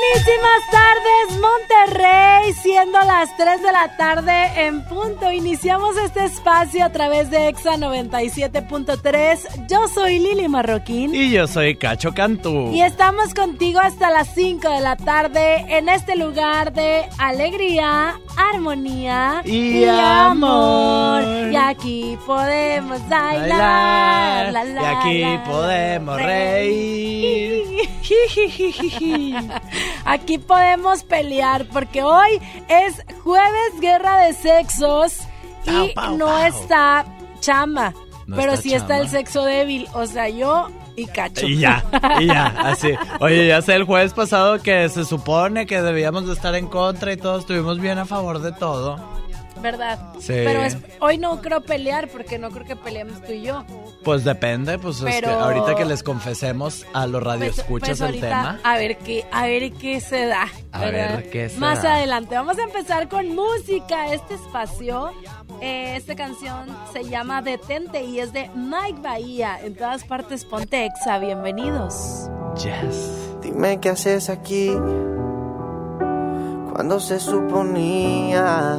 Buenísimas tardes, Monterrey, siendo las 3 de la tarde en punto. Iniciamos este espacio a través de EXA 97.3. Yo soy Lili Marroquín. Y yo soy Cacho Cantú. Y estamos contigo hasta las 5 de la tarde en este lugar de alegría, armonía y, amor. Y aquí podemos bailar. bailar. y aquí podemos reír. Aquí podemos pelear porque hoy es jueves guerra de sexos y no está chama, pero sí está el sexo débil, o sea, yo y cacho. Y ya, y ya, así. Oye, ya sé el jueves pasado que se supone que debíamos de estar en contra y todos estuvimos bien a favor de todo. ¿Verdad? Sí. Pero hoy no creo pelear porque no creo que peleemos tú y yo. Pues depende, pues Pero- ahorita que les confesemos a los radioescuchas Pues- pues el ahorita, tema. A ver qué, a ver qué se da. A ¿verdad? ver qué se Más da. adelante. Vamos a empezar con música. Este espacio, eh, esta canción se llama Detente y es de Mike Bahía. En todas partes ponte exa. Bienvenidos. Yes. Dime qué haces aquí cuando se suponía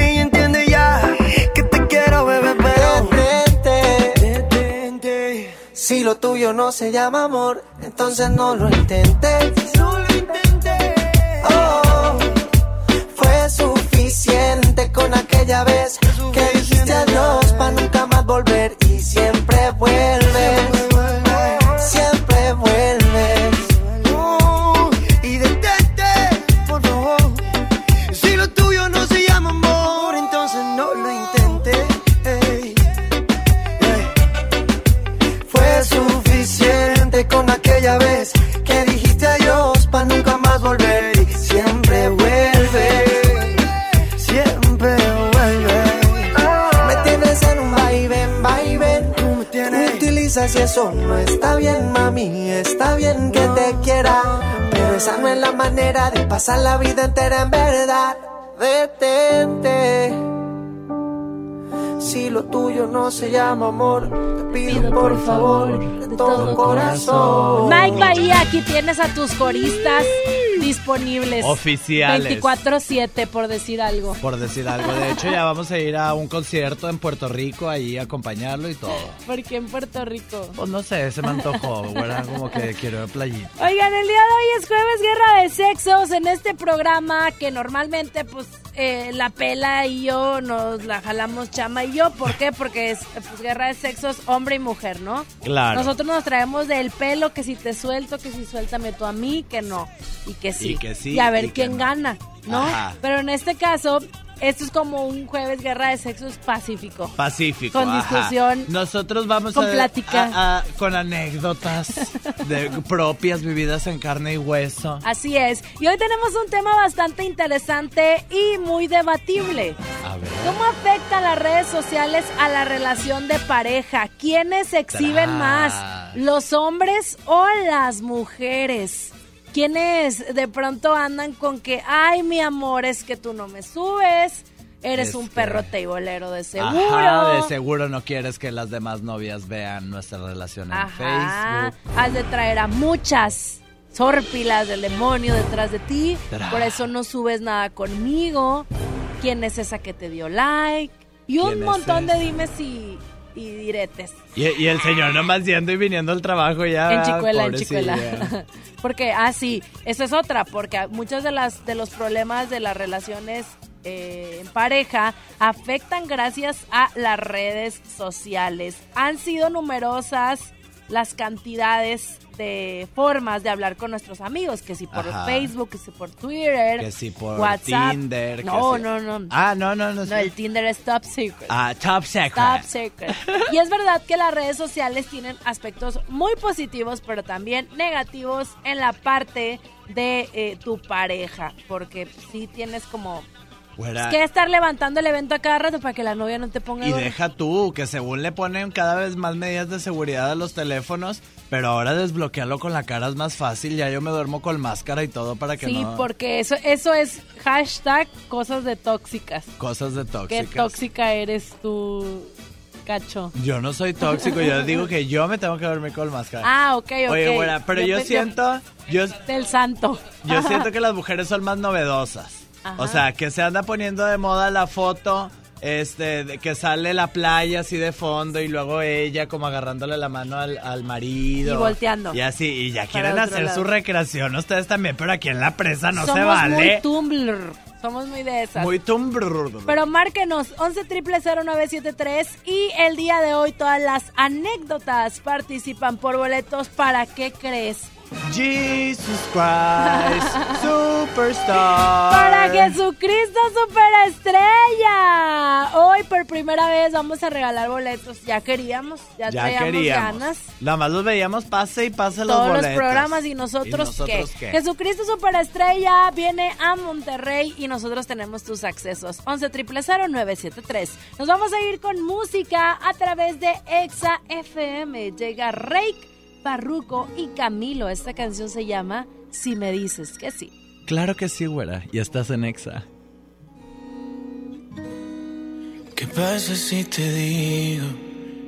Si lo tuyo no se llama amor, entonces no lo intentes. No lo intenté. Oh, fue suficiente con aquella vez se llama amor, te pido por favor de todo corazón. Mike Bahía, aquí tienes a tus coristas disponibles. Oficiales. 24-7, por decir algo. Por decir algo. De hecho, ya vamos a ir a un concierto en Puerto Rico ahí a acompañarlo y todo. Porque en Puerto Rico. Pues no sé, se me antojó, ¿verdad? Como que quiero ir a playita. Oigan, el día de hoy es jueves guerra de sexos en este programa que normalmente pues eh, la pela y yo nos la jalamos Chama y yo. ¿Por qué? Porque es pues, guerra de sexos hombre y mujer, ¿no? Claro. Nosotros nos traemos del pelo que si te suelto, que si suéltame tú a mí, que no. Y que sí. Y que sí, Y a ver y quién no. gana, ¿no? Ajá. Pero en este caso, esto es como un jueves guerra de sexos pacífico. Pacífico. Con ajá. discusión, Nosotros vamos con a, plática. a- a- con anécdotas de, propias vividas en carne y hueso. Así es. Y hoy tenemos un tema bastante interesante y muy debatible. A ver. ¿Cómo afectan las redes sociales a la relación de pareja? ¿Quiénes se exhiben más? ¿Los hombres o las mujeres? ¿Quiénes de pronto andan con que, ay, mi amor, es que tú no me subes? Eres Es un que- perro teibolero de seguro. Ajá, de seguro no quieres que las demás novias vean nuestra relación en Ajá. Facebook. Has de traer a muchas zórpilas del demonio detrás de ti. Por eso no subes nada conmigo. ¿Quién es esa que te dio like? Y un ¿Quién es montón de ese? dimes y, y diretes. Y, y el señor nomás yendo y viniendo al trabajo ya. en chicuela, en chicuela. porque, ah, sí, eso es otra, porque muchos de, las, de los problemas de las relaciones eh, en pareja afectan gracias a las redes sociales. Han sido numerosas las cantidades de formas de hablar con nuestros amigos, que si por Ajá. Facebook, que si por Twitter, Que si por WhatsApp. Tinder. que No, si- no, no. Ah, no, no, no. No, el Tinder es top secret. Ah, top secret. Top secret. Y es verdad que las redes sociales tienen aspectos muy positivos, pero también negativos en la parte de eh, tu pareja. Porque sí tienes como Güera, que estar levantando el evento a cada rato para que la novia no te ponga Y deja tú, que según le ponen cada vez más medidas de seguridad a los teléfonos, pero ahora desbloquearlo con la cara es más fácil. Ya yo me duermo con máscara y todo para que Sí, no. porque eso, eso es hashtag cosas de tóxicas. Cosas de Qué tóxicas. tóxica eres tú, cacho. Yo no soy tóxico, yo digo que yo me tengo que dormir con máscara. Ah, ok, ok. Oye, güera, pero yo, siento, yo, Del santo. yo siento que las mujeres son más novedosas. Ajá. O sea, que se anda poniendo de moda la foto, este, de que sale la playa así de fondo y luego ella como agarrándole la mano al, al marido. Y volteando. Y así, y ya quieren hacer lado. su recreación ustedes también, pero aquí en la presa no Somos se vale. muy Tumblr. Somos muy de esas. Muy tumbrr. Pero márquenos 11 0973 y el día de hoy todas las anécdotas participan por boletos para ¿qué crees? Jesus Christ, Superstar. Para Jesucristo Superestrella. Hoy por primera vez vamos a regalar boletos. Ya queríamos, ya, Ya traíamos queríamos. ganas. Nada más los veíamos pase y pase los Todos los boletos. programas y nosotros, ¿Y nosotros qué? qué? Jesucristo Superestrella viene a Monterrey y nosotros tenemos tus accesos. 11 973 Nos vamos a ir con música a través de Exa FM. Llega Rake, Parruco y Camilo. Esta canción se llama Si me dices que sí. Claro que sí, güera. Y estás en Exa. ¿Qué pasa si te digo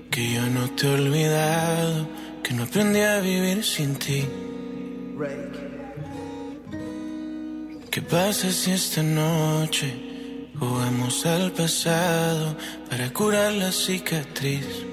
que yo no te he olvidado, que no aprendí a vivir sin ti? ¿Qué pasa si esta noche jugamos al pasado para curar la cicatriz?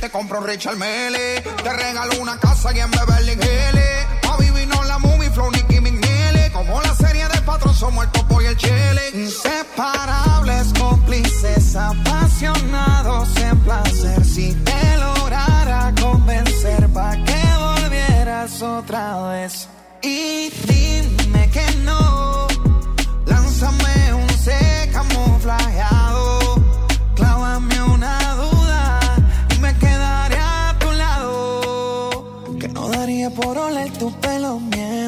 Te compro Richard Mele. Te regalo una casa y en Beverly Hills. A vivir no la movie, flow, Nicky McNeely. Como la serie de patrón, somos el topo y el chile. Inseparables, cómplices, apasionados en placer. Si te lograra convencer, pa' que volvieras otra vez. Y dime que no, lánzame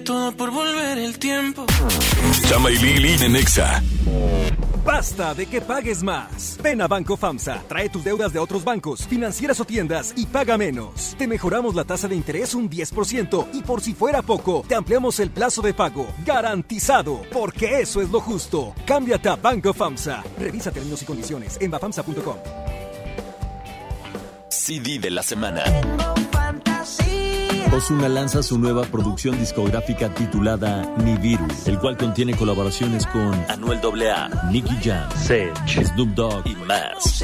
Daría todo por volver el tiempo. Chama y Lili en Nexa. Basta de que pagues más. Ven a Banco FAMSA, trae tus deudas de otros bancos, financieras o tiendas y paga menos. Te mejoramos la tasa de interés un 10% y por si fuera poco, te ampliamos el plazo de pago. Garantizado, porque eso es lo justo. Cámbiate a Banco FAMSA. Revisa términos y condiciones en bafamsa.com. CD de la semana. Ozuna lanza su nueva producción discográfica titulada Nibiru, el cual contiene colaboraciones con Anuel AA, Nicky Jam, Sech, Snoop Dogg y más.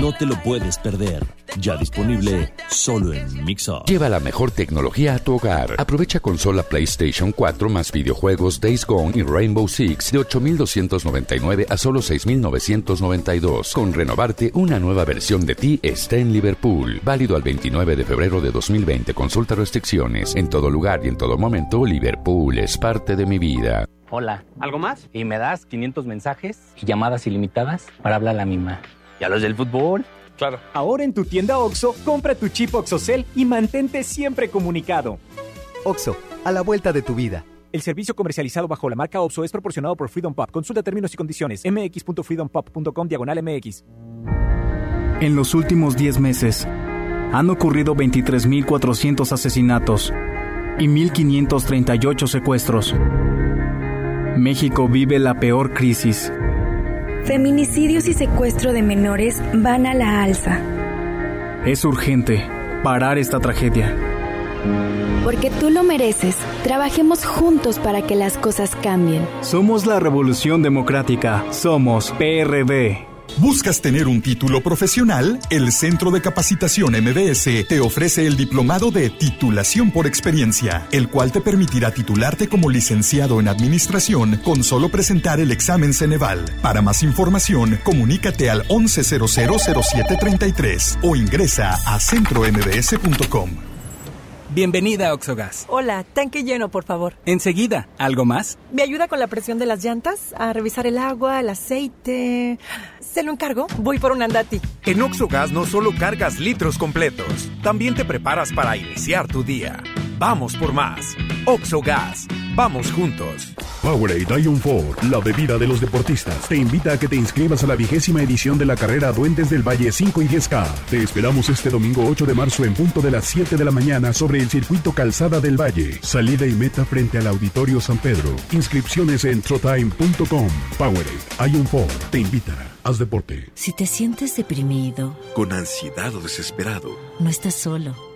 No te lo puedes perder. Ya disponible solo en Mixup. Lleva la mejor tecnología a tu hogar. Aprovecha consola PlayStation 4 más videojuegos Days Gone y Rainbow Six de 8.299 a solo 6.992. Con renovarte, una nueva versión de ti está en Liverpool. Válido al 29 de febrero de 2020. Consulta restricciones. En todo lugar y en todo momento, Liverpool es parte de mi vida. Hola. ¿Algo más? Y me das 500 mensajes y llamadas ilimitadas para hablar a la misma. ¿Y a los del fútbol? Claro. Ahora en tu tienda OXO, compra tu chip OXOCEL y mantente siempre comunicado. OXO, a la vuelta de tu vida. El servicio comercializado bajo la marca OXO es proporcionado por Freedom Pop. Consulta términos y condiciones. mx.freedompop.com diagonal mx. En los últimos 10 meses, han ocurrido 23.400 asesinatos y 1.538 secuestros. México vive la peor crisis. Feminicidios y secuestro de menores van a la alza. Es urgente parar esta tragedia. Porque tú lo mereces. Trabajemos juntos para que las cosas cambien. Somos la Revolución Democrática. Somos PRD. ¿Buscas tener un título profesional? El Centro de Capacitación MBS te ofrece el diplomado de titulación por experiencia, el cual te permitirá titularte como licenciado en administración con solo presentar el examen Ceneval. Para más información, comunícate al 11000733 o ingresa a centrombs.com. Bienvenida a Oxogas. Hola, tanque lleno, por favor. Enseguida, ¿algo más? ¿Me ayuda con la presión de las llantas? A revisar el agua, el aceite. ¿Se lo encargo? Voy por un andati. En Oxogas no solo cargas litros completos, también te preparas para iniciar tu día. Vamos por más. Oxogas. Vamos juntos. Powerade Ion 4, la bebida de los deportistas, te invita a que te inscribas a la vigésima edición de la carrera Duendes del Valle 5 y 10K. Te esperamos este domingo 8 de marzo en punto de las 7 de la mañana sobre el circuito Calzada del Valle. Salida y meta frente al Auditorio San Pedro. Inscripciones en trotime.com. Powerade Ion 4 te invita. Haz deporte. Si te sientes deprimido, con ansiedad o desesperado, no estás solo.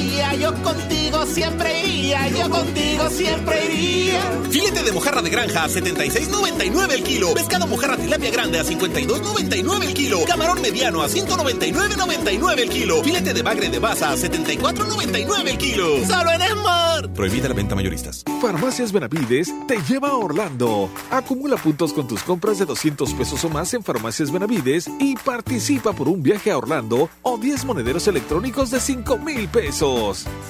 Iría, yo contigo siempre iría, yo contigo siempre iría. Filete de mojarra de granja a 76.99 el kilo. Pescado mojarra tilapia grande a 52.99 el kilo. Camarón mediano a 199.99 el kilo. Filete de bagre de baza a 74.99 el kilo. Solo en Smart. Prohibida la venta mayoristas. Farmacias Benavides te lleva a Orlando. Acumula puntos con tus compras de 200 pesos o más en Farmacias Benavides y participa por un viaje a Orlando o 10 monederos electrónicos de 5 mil pesos.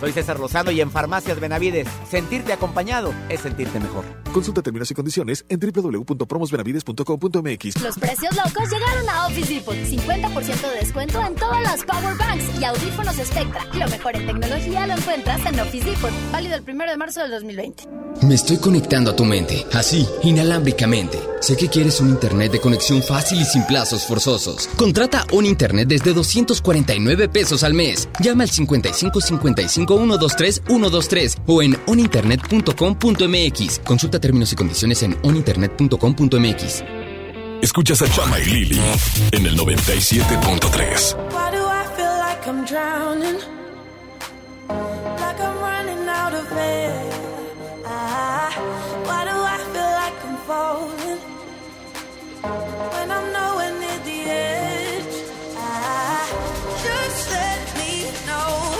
Soy César Lozano y en Farmacias Benavides, sentirte acompañado es sentirte mejor. Consulta términos y condiciones en www.promosbenavides.com.mx. Los precios locos llegaron a Office Depot. 50% de descuento en todas las power banks y audífonos Spectra. Lo mejor en tecnología lo encuentras en Office Depot. Válido el 1 de marzo del 2020. Me estoy conectando a tu mente, así, inalámbricamente. Sé que quieres un internet de conexión fácil y sin plazos forzosos. Contrata un internet desde 249 pesos al mes. Llama al 55 55 123 123 o en oninternet.com.mx. Consulta términos y condiciones en oninternet.com.mx. Escuchas a Chama y Lili en el 97.3. Why do I feel like I'm drowning? Like I'm running out of air. Ah, why do I feel like I'm falling? When I'm nowhere near the edge. Ah, just let me know.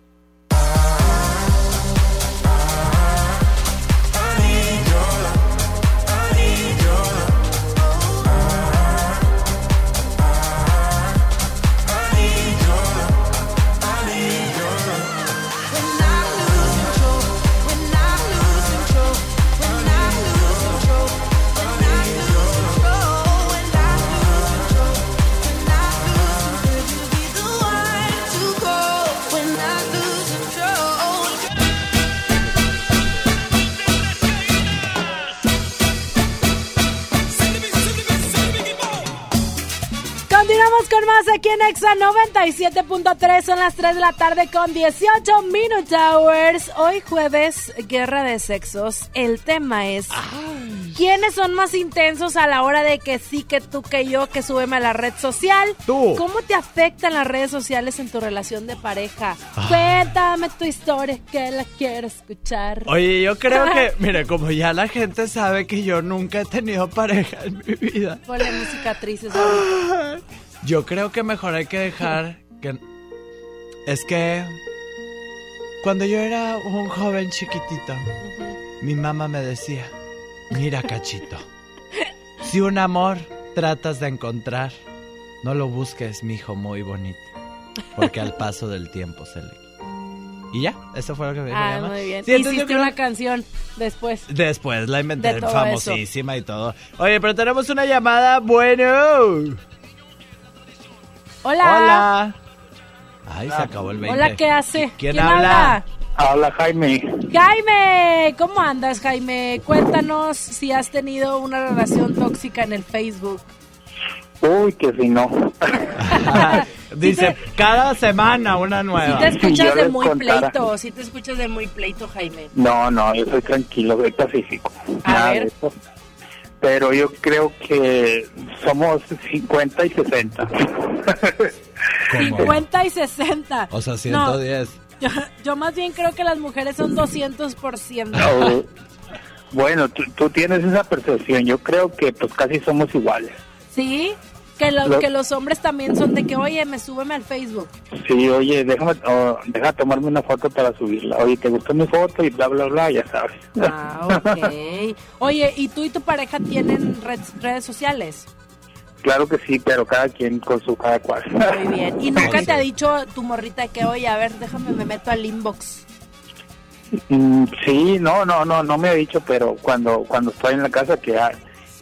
en Exa 97.3. Son las 3 de la tarde con 18 Minute Hours. Hoy jueves, guerra de sexos. El tema es: ¿quiénes son más intensos a la hora de que sí, que tú, que yo, que súbeme a la red social? Tú. ¿Cómo te afectan las redes sociales en tu relación de pareja? Cuéntame tu historia, que la quiero escuchar. Oye, yo creo que, mire, como ya la gente sabe que yo nunca he tenido pareja en mi vida, Ponle musicatrices ahorita. Yo creo que mejor hay que dejar que... Es que cuando yo era un joven chiquitito, mi mamá me decía, mira cachito, si un amor tratas de encontrar, no lo busques, mi hijo muy bonito, porque al paso del tiempo se le... quita". Y ya, eso fue lo que me dijo mi Ah, mamá. muy bien. Sí, yo Hiciste creo- una canción después. Después la inventé, famosísima y todo. Oye, pero tenemos una llamada, bueno. Hola. Hola. Ay, se acabó el 20. Hola, ¿qué hace? ¿Quién habla? Habla Jaime. Jaime, ¿cómo andas, Jaime? Cuéntanos si has tenido una relación tóxica en el Facebook. Uy, que si no. Dice, cada semana una nueva. Si te escuchas de muy contara. pleito, si te escuchas de muy pleito, Jaime. No, no, yo soy tranquilo, soy pacífico. A Nada ver. Pero yo creo que somos 50 y 60. 50 y 60. O sea, No, 110. yo, yo más bien creo que las mujeres son 200%. No, bueno, tú, tú tienes esa percepción. Yo creo que pues casi somos iguales. ¿Sí? Que, lo- Lo- que los hombres también son de que, oye, me súbeme al Facebook. Sí, oye, déjame, oh, deja tomarme una foto para subirla. Oye, ¿te gustó mi foto? Y bla, bla, bla, ya sabes. Ah, ok. Oye, ¿y tú y tu pareja tienen red- redes sociales? Claro que sí, pero cada quien con su cada cual. Muy bien. ¿Y nunca te ha dicho tu morrita que, oye, a ver, déjame, me meto al inbox? Mm, sí, no, no, no, no me ha dicho, pero cuando cuando estoy en la casa que, ah,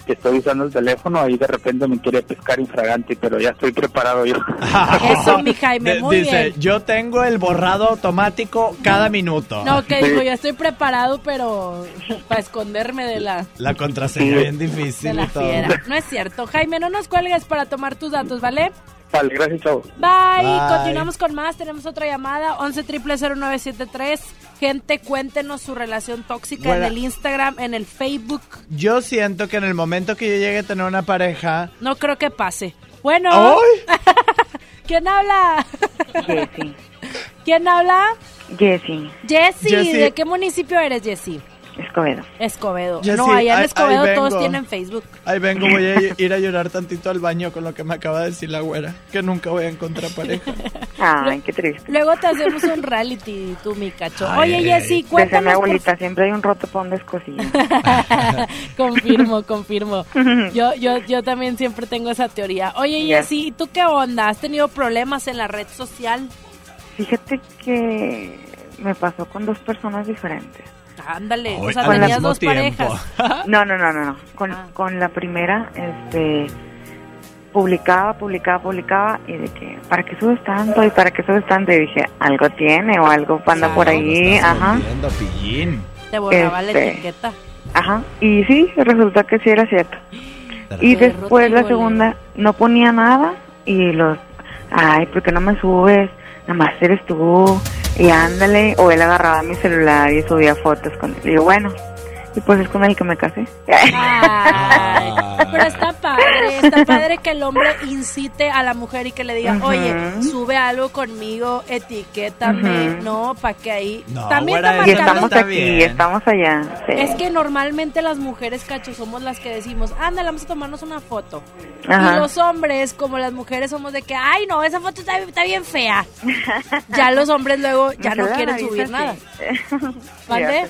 que estoy usando el teléfono, ahí de repente me quiere pescar infragante, pero ya estoy preparado yo. Eso, mi Jaime, muy dice, bien. yo tengo el borrado automático cada minuto. No, que digo, ya estoy preparado, pero para esconderme de la, La contraseña bien difícil de la y todo. fiera. No es cierto. Jaime, no nos cuelgues para tomar tus datos, ¿vale? Vale, gracias, chao. Bye. Bye. Continuamos con más. Tenemos otra llamada. 11 0973 Gente, cuéntenos su relación tóxica Bueno. en el Instagram, en el Facebook. Yo siento que en el momento que yo llegue a tener una pareja... No creo que pase. Bueno. ¡Ay! ¿Quién habla? Jessy. ¿Quién habla? Jessy. Jessy. Jessy. ¿De qué municipio eres, Jessy? Escobedo. Escobedo. Jessy, no, allá en Escobedo ahí todos tienen Facebook. Ahí vengo, voy a ir a llorar tantito al baño con lo que me acaba de decir la güera, que nunca voy a encontrar pareja. Ay, qué triste. Luego te hacemos un reality, tú, mi cacho. Ay, Oye, Jessy, Desde mi cuéntanos. por abuelita, siempre hay un roto para un descosido. confirmo, confirmo. Yo, yo, yo también siempre tengo esa teoría. Oye. Jessy, ¿y tú qué onda? ¿Has tenido problemas en la red social? Fíjate que me pasó con dos personas diferentes. Ándale, o sea, tenías dos tiempo. parejas. No, no, no, no, no. Con, Ah. con la primera, este, publicaba, publicaba, publicaba y de que, ¿para qué subes tanto? ¿Y para qué subes tanto? Y dije, algo tiene o algo anda por ahí, ajá. Te borraba la Este, etiqueta. Ajá, y sí, resulta que sí era cierto. Y después la segunda no ponía nada y los, ay, ¿por qué no me subes? Nada más eres tú. Y ándale, o él agarraba mi celular y subía fotos con él. Y yo, bueno, y pues es con el que me casé. Ay, pero está padre, está padre que el hombre incite a la mujer y que le diga, oye, sube algo conmigo, etiquétame, no, para que ahí... No, También está y estamos aquí, estamos allá. sí. Es que normalmente las mujeres, cacho, somos las que decimos, ándale, vamos a tomarnos una foto. Ajá. Y los hombres, como las mujeres, somos de que, ay, no, esa foto está, está bien fea. ya los hombres luego ya no quieren subir así. nada. ¿Mande?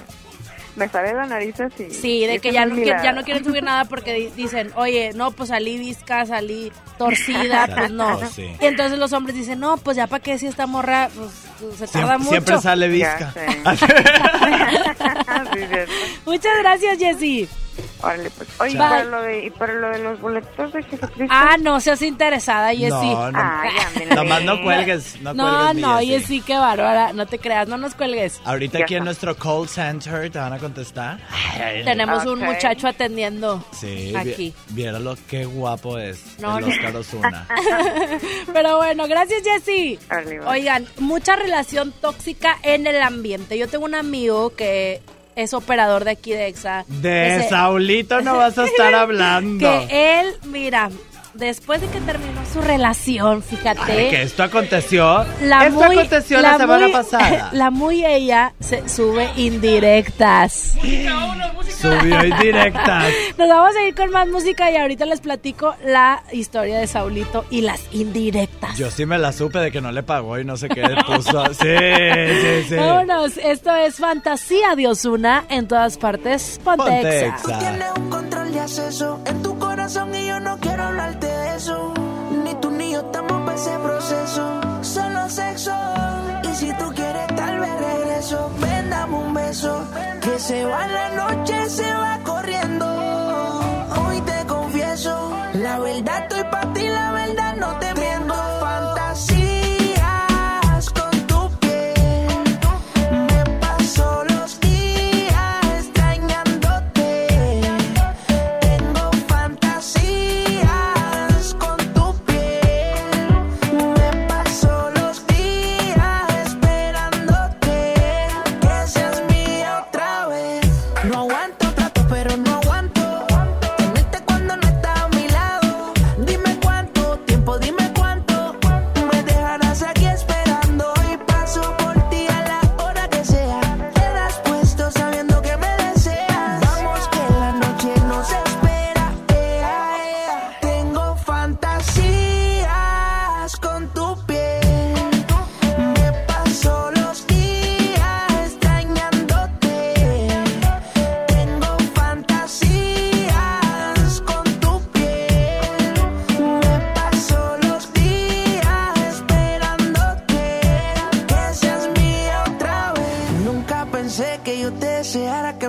Me sale la nariz así. Sí, de que ya no, quieren, ya no quieren subir nada porque di- dicen, oye, no, pues salí visca, salí torcida, pues no. Oh, sí. Y entonces los hombres dicen, no, pues ya para qué si esta morra, pues se tarda Siempre, mucho. siempre sale visca. Muchas gracias, Jessy. Órale, pues. Oye, para, lo de, y para lo de los boletos de Jesucristo. Ah, no seas interesada, Jessy. No, no. Ay. Nomás no cuelgues, no No, no, Jessy. Qué bárbara, no te creas, no nos cuelgues. Ahorita aquí en nuestro call center te van a contestar. Tenemos un muchacho atendiendo Sí, aquí. vi- viéralo qué guapo es No, el. Oscar Osuna. Pero bueno, gracias Jessy. Oigan, mucha relación tóxica en el ambiente. Yo tengo un amigo que es operador de aquí de EXA. De Ese- Saulito no vas a estar hablando. Que él, mira, después de que terminó su relación, fíjate. Ay, que esto aconteció. La esto muy, aconteció la, semana muy- pasada. La muy ella se sube indirectas. Subió indirectas. Nos vamos a ir con más música y ahorita les platico la historia de Saulito y las indirectas. Yo sí me la supe de que no le pagó y no sé qué le puso. Sí, sí, sí. Vámonos, esto es Fantasía de Osuna en todas partes. Ponte, Ponte Exa. Exa. Tienes un control de acceso en tu corazón y yo no quiero hablarte eso. Ni tú ni yo estamos para ese proceso. Solo sexo. Y si tú quieres, tal vez regreso. Ven, dame un beso. Que se va la noche, se va corriendo. Hoy te confieso. La verdad estoy para ti, la verdad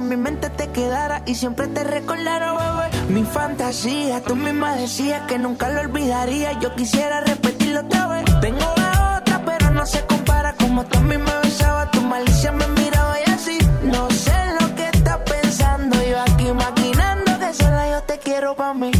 vida y siempre te recordaron, bebé. Mi fantasía, tú misma decías que nunca lo olvidaría. Yo quisiera repetirlo otra vez. Tengo la otra, pero no se compara como tú a mí me besaba. Tu malicia me miraba y así. No sé lo que estás pensando. Yo aquí maquinando que sola yo te quiero pa' mí.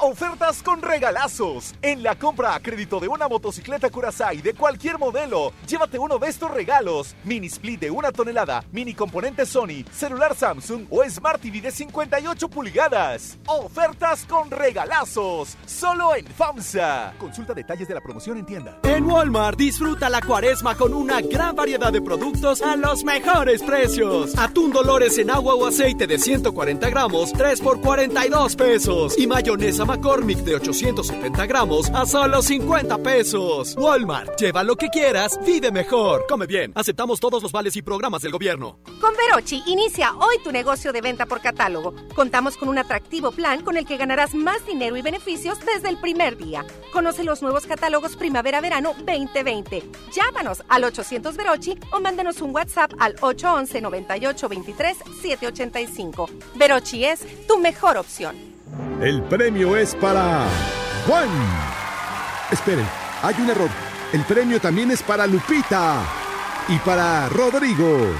Ofertas regalazos. En la compra a crédito de una motocicleta Curaçao de cualquier modelo, llévate uno de estos regalos. Mini split de una tonelada, mini componente Sony, celular Samsung o Smart TV de 58 pulgadas. Ofertas con regalazos. Solo en FAMSA. Consulta detalles de la promoción en tienda. En Walmart disfruta la cuaresma con una gran variedad de productos a los mejores precios. Atún Dolores en agua o aceite de 140 gramos, 3 por 42 pesos. Y mayonesa McCormick de 870 gramos a solo 50 pesos. Walmart, lleva lo que quieras, vive mejor. Come bien, aceptamos todos los vales y programas del gobierno. Con Verochi inicia hoy tu negocio de venta por catálogo. Contamos con un atractivo plan con el que ganarás más dinero y beneficios desde el primer día. Conoce los nuevos catálogos Primavera-Verano 2020. Llámanos al 800 Verochi o mándanos un WhatsApp al 811 98 23 785. Verochi es tu mejor opción. El premio es para Juan. Esperen, hay un error. El premio también es para Lupita y para Rodrigo.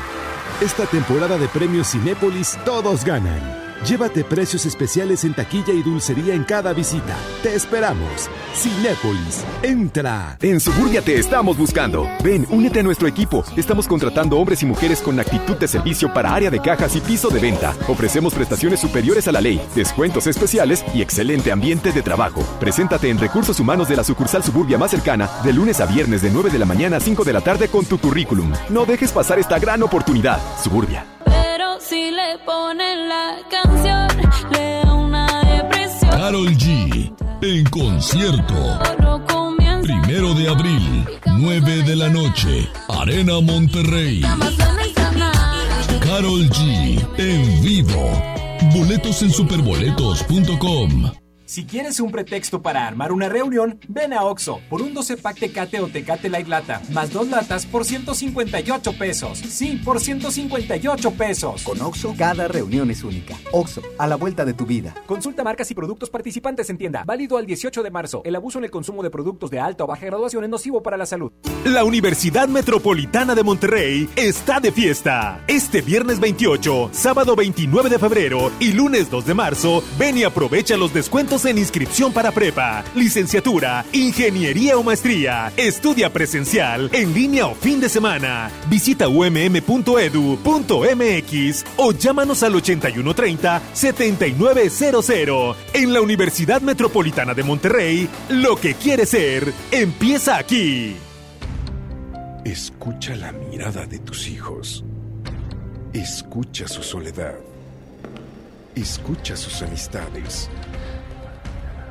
Esta temporada de premios Cinépolis todos ganan. Llévate precios especiales en taquilla y dulcería en cada visita. Te esperamos. Cinépolis, entra. En Suburbia te estamos buscando. Ven, únete a nuestro equipo. Estamos contratando hombres y mujeres con actitud de servicio para área de cajas y piso de venta. Ofrecemos prestaciones superiores a la ley, descuentos especiales y excelente ambiente de trabajo. Preséntate en Recursos Humanos de la sucursal Suburbia más cercana de lunes a viernes de 9 de la mañana a 5 de la tarde con tu currículum. No dejes pasar esta gran oportunidad. Suburbia. Pero si le ponen la canción, le da una depresión. Carol G. En concierto. Primero de abril, 9 de la noche. Arena Monterrey. Carol G. En vivo. Boletos en superboletos.com. Si quieres un pretexto para armar una reunión, ven a Oxo por un 12 pack Tecate o Tecate Light Lata, más dos latas por 158 pesos. Sí, por 158 pesos. Con Oxo, cada reunión es única. Oxo, a la vuelta de tu vida. Consulta marcas y productos participantes en tienda. Válido al 18 de marzo. El abuso en el consumo de productos de alta o baja graduación es nocivo para la salud. La Universidad Metropolitana de Monterrey está de fiesta. Este viernes 28, sábado 29 de febrero y lunes 2 de marzo, ven y aprovecha los descuentos en inscripción para prepa, licenciatura, ingeniería o maestría. Estudia presencial, en línea o fin de semana. Visita umm.edu.mx o llámanos al 8130-7900. En la Universidad Metropolitana de Monterrey, lo que quieres ser, empieza aquí. Escucha la mirada de tus hijos. Escucha su soledad. Escucha sus amistades.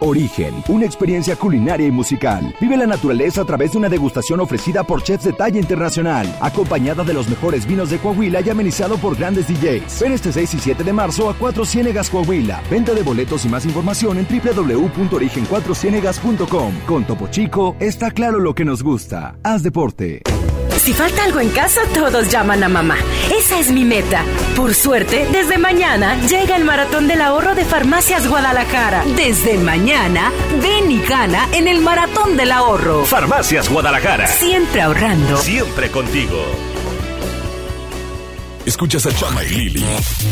Origen, una experiencia culinaria y musical. Vive la naturaleza a través de una degustación ofrecida por chefs de talla internacional, acompañada de los mejores vinos de Coahuila y amenizado por grandes DJs. Ven este 6 y 7 de marzo a Cuatro Ciénegas Coahuila. Venta de boletos y más información en www.origen4cienegas.com. Con Topo Chico está claro lo que nos gusta. Haz deporte. Si falta algo en casa, todos llaman a mamá. Esa es mi meta. Por suerte, desde mañana llega el maratón del ahorro de Farmacias Guadalajara. Desde mañana, ven y gana en el maratón del ahorro. Farmacias Guadalajara. Siempre ahorrando. Siempre contigo. Escuchas a Chama y Lili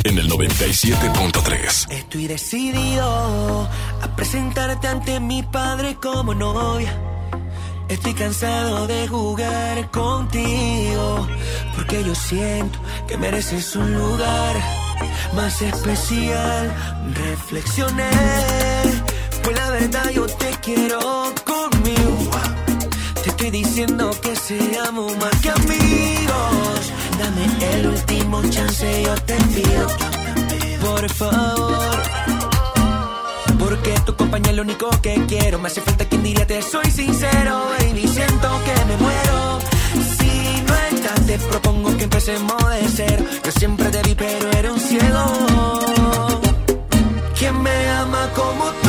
en el 97.3. Estoy decidido a presentarte ante mi padre como novia. Estoy cansado de jugar contigo, porque yo siento que mereces un lugar más especial. Reflexioné, pues la verdad yo te quiero conmigo. Te estoy diciendo que seamos más que amigos. Dame el último chance, yo te pido. Por favor. Porque tu compañía es lo único que quiero. Me hace falta quien diría te soy sincero, baby. Siento que me muero. Si no estás, te propongo que empecemos de cero. Yo siempre te vi, pero era un ciego. ¿Quién me ama como tú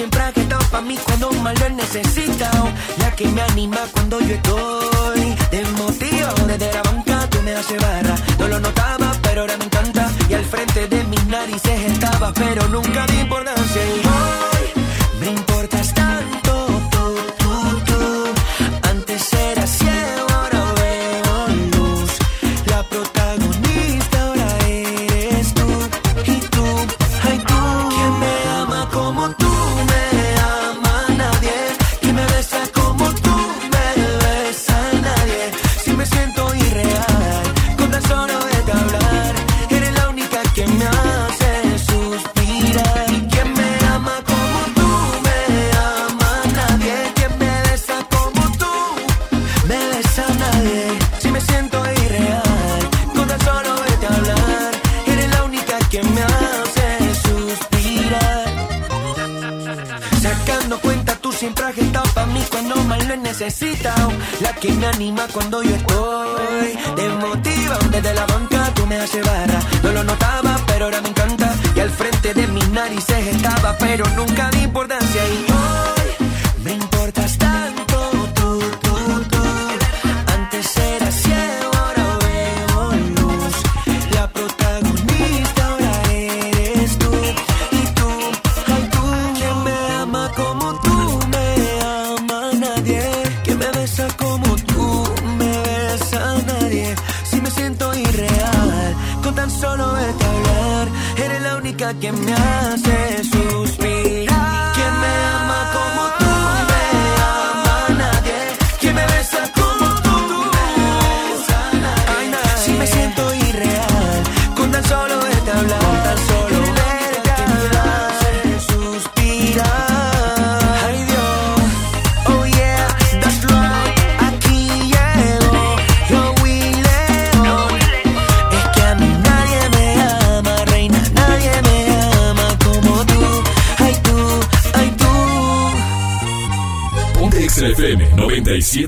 siempre has estado para mí cuando más lo he necesitado. La que me anima cuando yo estoy desmotivado desde la banca, tú me haces barra. No lo notaba, pero ahora me encanta. Y al frente de mis narices estaba, pero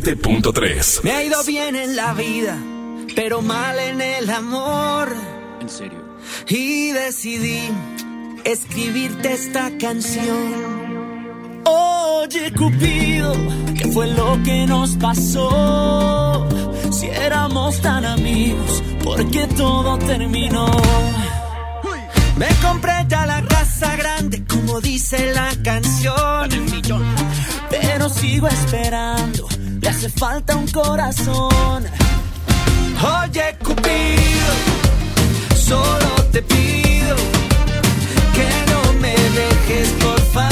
97.3. Me ha ido bien en la vida, pero mal en el amor. En serio. Y decidí escribirte esta canción. Oye, Cupido, ¿qué fue lo que nos pasó? Si éramos tan amigos, ¿por qué todo terminó? Me compré ya la casa grande, como dice la canción. Pero sigo esperando, me hace falta un corazón. Oye, Cupido, solo te pido que no me dejes por favor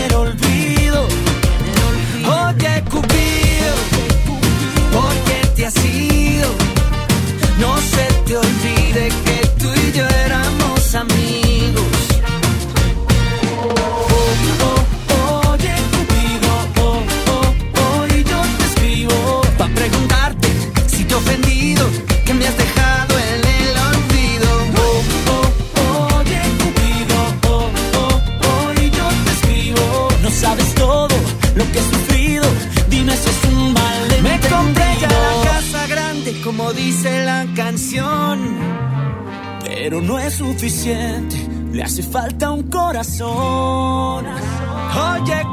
qué un corazón. Oye,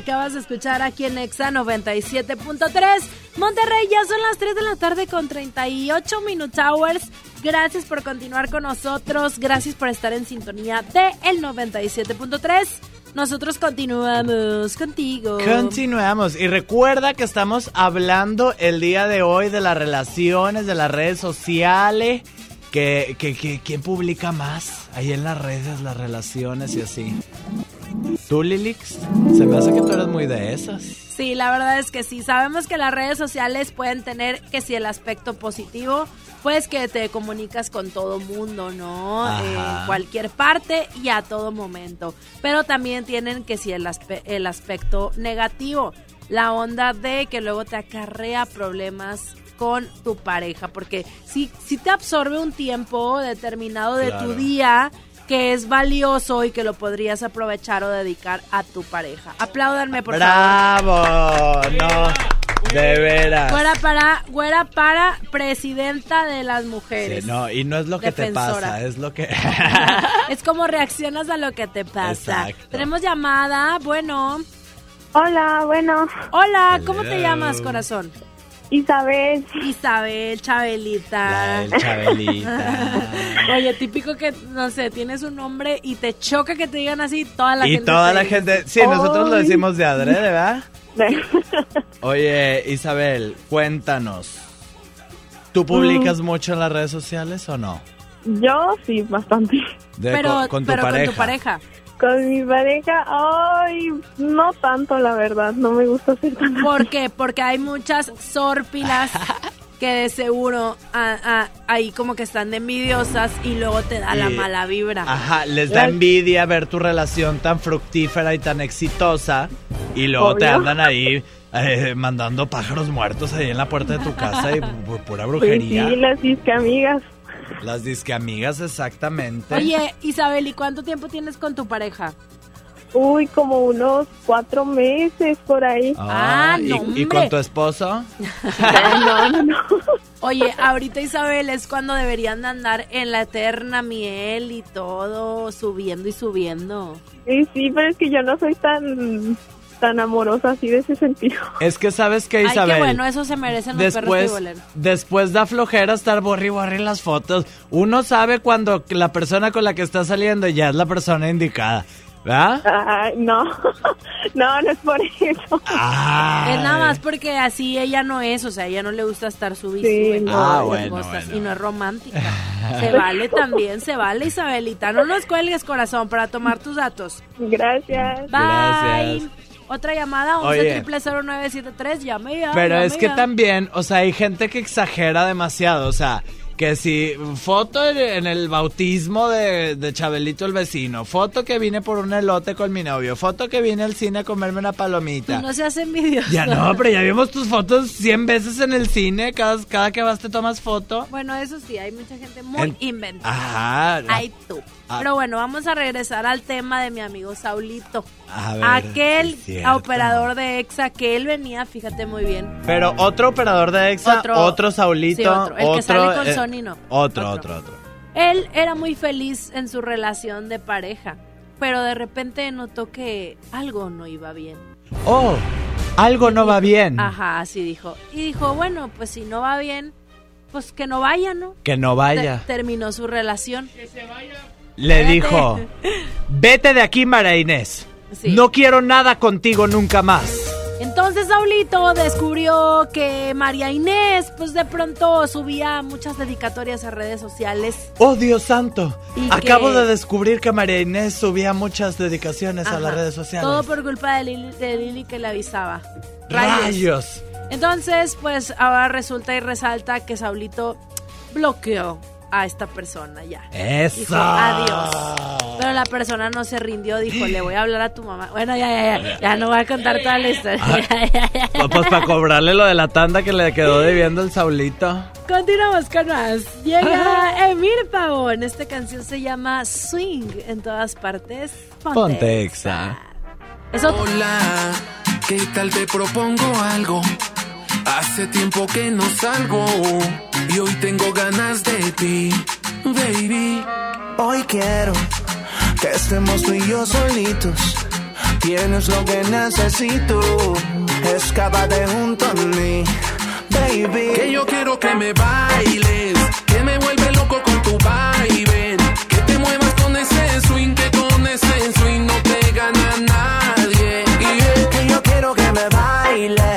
acabas de escuchar aquí en Exa 97.3. Monterrey, ya son las 3 de la tarde con 38 Minute Hours. Gracias por continuar con nosotros, gracias por estar en sintonía de el 97.3. Nosotros continuamos contigo. Continuamos. Y recuerda que estamos hablando el día de hoy de las relaciones, de las redes sociales. Que- ¿Quién publica más ahí en las redes, las relaciones y así? ¿Tú, Lilix? Se me hace que tú eres muy de esas. Sí, la verdad es que sí. Sabemos que las redes sociales pueden tener que si el aspecto positivo, pues que te comunicas con todo mundo, ¿no? En cualquier parte y a todo momento. Pero también tienen que si el, aspe- el aspecto negativo, la onda de que luego te acarrea problemas con tu pareja, porque si, si te absorbe un tiempo determinado de tu día que es valioso y que lo podrías aprovechar o dedicar a tu pareja. Apláudanme, por favor. ¡Bravo! No, de veras. Güera para, güera para presidenta de las mujeres. Sí, no, y no es lo que te pasa, es lo que... es como reaccionas a lo que te pasa. Exacto. Tenemos llamada, bueno. Hola, bueno. Hola, ¿cómo te llamas, corazón? Isabel. Isabel, Chabelita. La del Chabelita. Oye, típico que, no sé, tienes un nombre y te choca que te digan así toda la y gente. toda te la dice. gente... Sí, nosotros lo decimos de adrede, ¿verdad? Oye, Isabel, cuéntanos. ¿Tú publicas mucho en las redes sociales o no? Yo sí, bastante. De- pero con, con tu pero pareja. con tu pareja. Con mi pareja, ay, no tanto, la verdad. No me gusta ser tan ¿Por qué? Porque hay muchas sorpilas que de seguro ah, ah, ahí como que están de envidiosas y luego te da la Y- mala vibra. Ajá, les da envidia ver tu relación tan fructífera y tan exitosa y luego te Obvio. andan ahí eh, mandando pájaros muertos ahí en la puerta de tu casa y pu- pura Pues brujería. sí, las disque amigas. Las disque amigas, exactamente. Oye, Isabel, ¿y cuánto tiempo tienes con tu pareja? Uy, como unos cuatro meses por ahí. Ah, ¿y, no, ¿Y hombre. con tu esposo? no, no, no. Oye, ahorita Isabel es cuando deberían de andar en la eterna miel y todo, subiendo y subiendo. Sí, sí, pero es que yo no soy tan tan amorosa así de ese sentido. Es que sabes que Ay, Isabel. qué bueno, eso se merecen los perros Después, después da flojera estar borri borri las fotos. Uno sabe cuando la persona con la que está saliendo ya es la persona indicada. ¿Verdad? Ay, no, no, no es por eso. Es nada más porque así ella no es, o sea, ella no le gusta estar subiendo Sí, no. Ah, bueno. y no es romántica. Se vale también, se vale, Isabelita. No nos cuelgues, corazón, para tomar tus datos. Gracias. Bye. Gracias. Otra llamada, Oye. 11 0973 llame ya. Pero llame es que ya. también, o sea, hay gente que exagera demasiado, o sea, que si foto en- el bautismo de, de Chabelito el vecino, foto que vine por un elote con mi novio, foto que vine al cine a comerme una Tú palomita. no seas envidioso. Ya no, pero ya vimos tus fotos 100 veces en el cine, cada, cada que vas te tomas foto. Bueno, eso sí, hay mucha gente muy En- inventada. Ajá. Ay, tú. Ah. Pero bueno, vamos a regresar al tema de mi amigo Saulito. A ver, Aquel operador de EXA que él venía, fíjate muy bien. Pero otro operador de EXA, otro, Otro- Saulito, sí, otro. El que sale con eh, Sony, no. Otro, Otro. otro, otro. Él era muy feliz en su relación de pareja, pero de repente notó que algo no iba bien. Oh, algo no va bien. Ajá, así dijo. Y dijo, bueno, pues si no va bien, pues que no vaya, ¿no? Que no vaya. Te- terminó su relación. Le dijo, vete de aquí, María Inés. Sí. No quiero nada contigo nunca más. Entonces Saulito descubrió que María Inés, pues de pronto subía muchas dedicatorias a redes sociales. Oh, Dios santo. Y Acabo que- de descubrir que María Inés subía muchas dedicaciones a las redes sociales. Todo por culpa de Lili, de Lili que le avisaba. Rayos. Entonces, pues ahora resulta y resalta que Saulito bloqueó a esta persona ya. Eso. Dijo adiós. Pero la persona no se rindió, dijo, le voy a hablar a tu mamá. Bueno, ya, ya, ya, ya no voy a contar toda la historia. Pues, pues para cobrarle lo de la tanda que le quedó debiendo el Saulito. Continuamos con más. Llega Emir Pavón. Esta canción se llama Swing en todas partes. Ponte. Ponte exa. Eso Hola, ¿qué tal te propongo algo? Hace tiempo que no salgo y hoy tengo ganas de ti, baby. Hoy quiero que estemos tú y yo solitos. Tienes lo que necesito. Escápate junto a mí, baby. Que yo quiero que me bailes, que me vuelve loco con tu baile. Que te muevas con ese swing, que con ese swing no te gana nadie. Yeah. Que yo quiero que me bailes,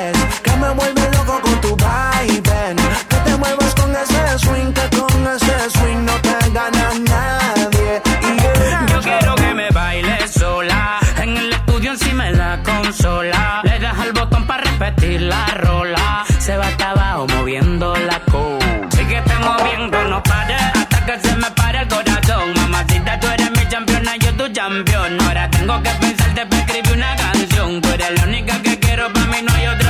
gana nadie. Yeah. Yo quiero que me bailes sola. En el estudio encima de la consola. Le das al botón para repetir la rola. Se va hasta abajo moviendo la co. Síguete moviendo, no pares. Hasta que se me pare el corazón. Mamacita, tú eres mi campeona, yo tu campeón. Ahora tengo que pensarte para escribir una canción. Tú eres la única que quiero, para mí no hay otra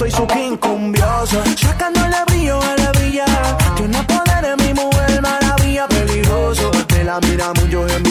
soy su king cumbioso. Sacándole brillo a la brilla. Tiene poder en mi mujer, maravilla, peligroso. Me la mira mucho envidioso,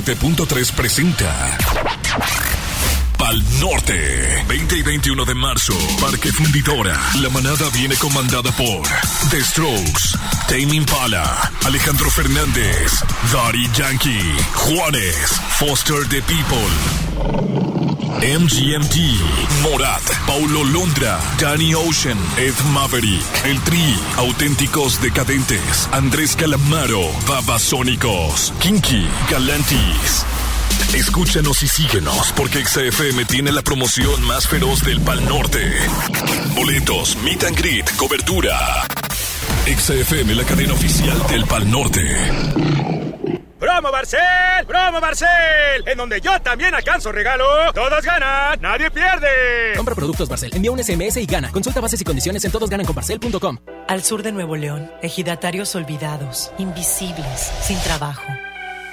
97.3 presenta Pal Norte 20 y 21 de marzo Parque Fundidora. La manada viene comandada por The Strokes Tame Impala Alejandro Fernández Daddy Yankee Juanes Foster the People MGMT, Morat, Paulo Londra, Danny Ocean, Ed Maverick, El Tri, Auténticos Decadentes, Andrés Calamaro, Babasónicos, Kinky, Galantis. Escúchanos y síguenos porque XFM tiene la promoción más feroz del Pal Norte. Boletos, meet and greet, cobertura. XFM, la cadena oficial del Pal Norte. ¡Promo Barcel! ¡Promo Barcel! En donde yo también alcanzo regalo. Todos ganan, nadie pierde. Compra productos Barcel, envía un SMS y gana. Consulta bases y condiciones en todosgananconbarcel.com. Al sur de Nuevo León, ejidatarios olvidados, invisibles, sin trabajo.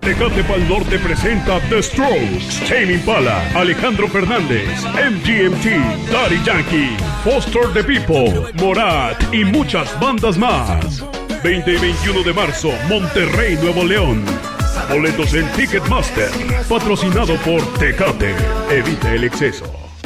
Tecate Pal Norte presenta The Strokes, Tame Impala, Alejandro Fernández, MGMT, Daddy Yankee, Foster the People, Morat y muchas bandas más. 20 y 21 de marzo, Monterrey, Nuevo León. Boletos en Ticketmaster, patrocinado por Tecate. Evita el exceso.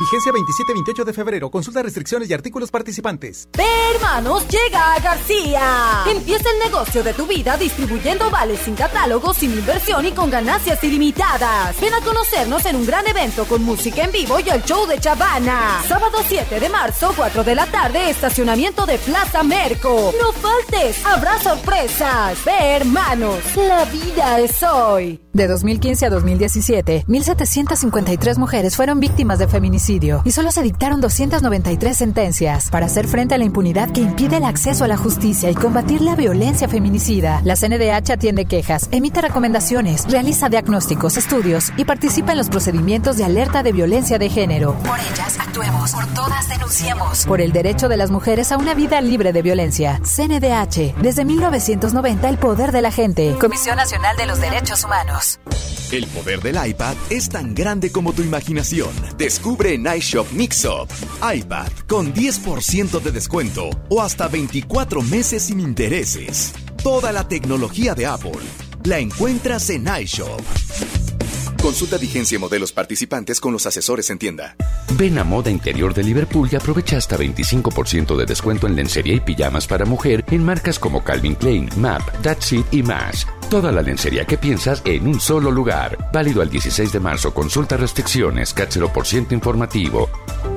Vigencia 27-28 de febrero. Consulta restricciones y artículos participantes. Ve, hermanos, llega a García. Empieza el negocio de tu vida distribuyendo vales sin catálogo, sin inversión y con ganancias ilimitadas. Ven a conocernos en un gran evento con música en vivo y el show de Chavana. Sábado 7 de marzo, 4 de la tarde, estacionamiento de Plaza Merco. No faltes, habrá sorpresas. Ve, hermanos, la vida es hoy. De 2015 a 2017, 1.753 mujeres fueron víctimas de feminicidio y solo se dictaron 293 sentencias. Para hacer frente a la impunidad que impide el acceso a la justicia y combatir la violencia feminicida, la CNDH atiende quejas, emite recomendaciones, realiza diagnósticos, estudios y participa en los procedimientos de alerta de violencia de género. Por ellas actuemos, por todas denunciemos. Por el derecho de las mujeres a una vida libre de violencia. CNDH, desde 1990 el poder de la gente. Comisión Nacional de los Derechos Humanos. El poder del iPad es tan grande como tu imaginación. Descubre iShop Mixup. iPad con 10% de descuento o hasta 24 meses sin intereses. Toda la tecnología de Apple la encuentras en iShop. Consulta vigencia y modelos participantes con los asesores en tienda. Ven a Moda Interior de Liverpool y aprovecha hasta 25% de descuento en lencería y pijamas para mujer en marcas como Calvin Klein, MAP, That's It y más. Toda la lencería que piensas en un solo lugar. Válido al 16 de marzo. Consulta restricciones. Por ciento informativo.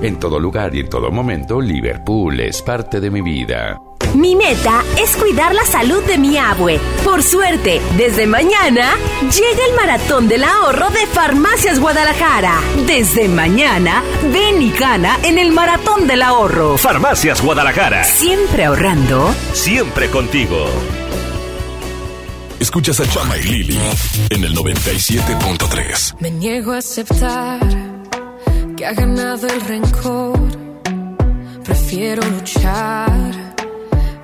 En todo lugar y en todo momento, Liverpool es parte de mi vida. Mi meta es cuidar la salud de mi abue. Por suerte, desde mañana llega el maratón del ahorro de Farmacias Guadalajara. Desde mañana, ven y gana en el maratón del ahorro. Farmacias Guadalajara. Siempre ahorrando. Siempre contigo. Escuchas a Chama y Lili en el 97.3. Me niego a aceptar que ha ganado el rencor. Prefiero luchar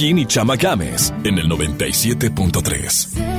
Marroquín y Chama Games en el 97.3.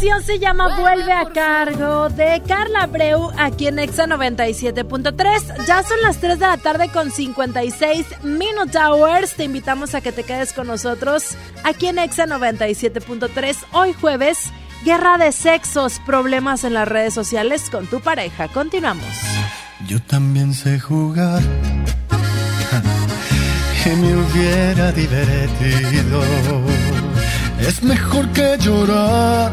canción se llama Vuelve a cargo de Carla Breu aquí en Exa 97.3. Ya son las 3 de la tarde con 56 Minute Hours. Te invitamos a que te quedes con nosotros aquí en Exa 97.3 hoy jueves. Guerra de sexos, problemas en las redes sociales con tu pareja. Continuamos. Yo también sé jugar y me hubiera divertido. Es mejor que llorar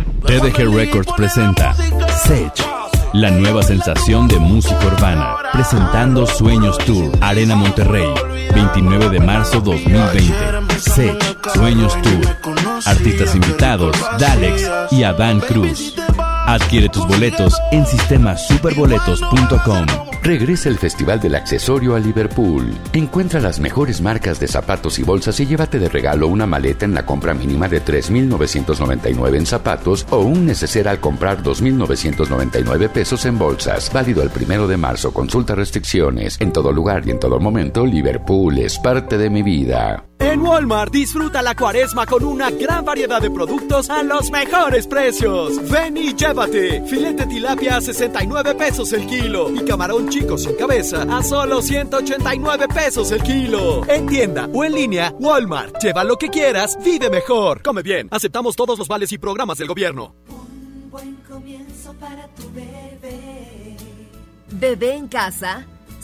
TDG Records presenta Sech, la nueva sensación de música urbana, presentando Sueños Tour, Arena Monterrey, 29 de marzo 2020. Sech, Sueños Tour, artistas invitados, Dalex y Adán Cruz. Adquiere tus boletos en sistemasuperboletos.com. Regresa el Festival del Accesorio a Liverpool. Encuentra las mejores marcas de zapatos y bolsas y llévate de regalo una maleta en la compra mínima de 3.999 en zapatos o un neceser al comprar 2.999 pesos en bolsas. Válido el primero de marzo. Consulta restricciones. En todo lugar y en todo momento, Liverpool es parte de mi vida. En Walmart disfruta la cuaresma con una gran variedad de productos a los mejores precios. Ven y llévate. Filete tilapia a 69 pesos el kilo y camarón chico sin cabeza a solo 189 pesos el kilo. En tienda o en línea, Walmart. Lleva lo que quieras, vive mejor. Come bien. Aceptamos todos los vales y programas del gobierno. Buen comienzo para tu bebé. Bebé en casa.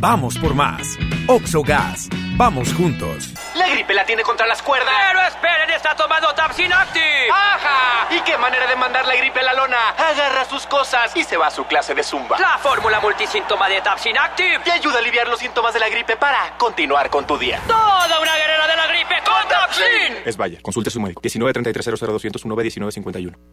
Vamos por más. Oxogas. Vamos juntos. La gripe la tiene contra las cuerdas. Pero esperen, está tomando Tapsin Active. ¡Ajá! ¿Y qué manera de mandar la gripe a la lona? Agarra sus cosas y se va a su clase de zumba. La fórmula multisíntoma de Tapsin Active. Te ayuda a aliviar los síntomas de la gripe para continuar con tu día. Toda una guerrera de la gripe con Tapsin. Es vaya, consulte a su médico. 19 33 00 201 1951.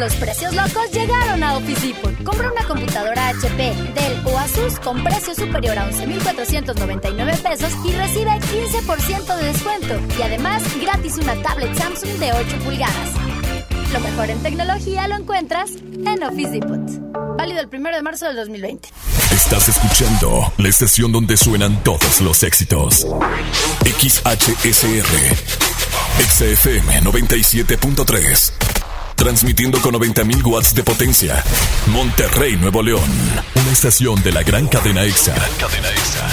Los precios locos llegaron a Office Depot. Compra una computadora HP, Dell o Asus con precio superior a 11,499 pesos y recibe 15% de descuento. Y además, gratis una tablet Samsung de 8 pulgadas. Lo mejor en tecnología lo encuentras en Office Depot. Válido el 1 de marzo del 2020. Estás escuchando la estación donde suenan todos los éxitos. XHSR. XFM 97.3. Transmitiendo con 90.000 watts de potencia. Monterrey, Nuevo León. Una estación de la gran cadena EXA. cadena EXA.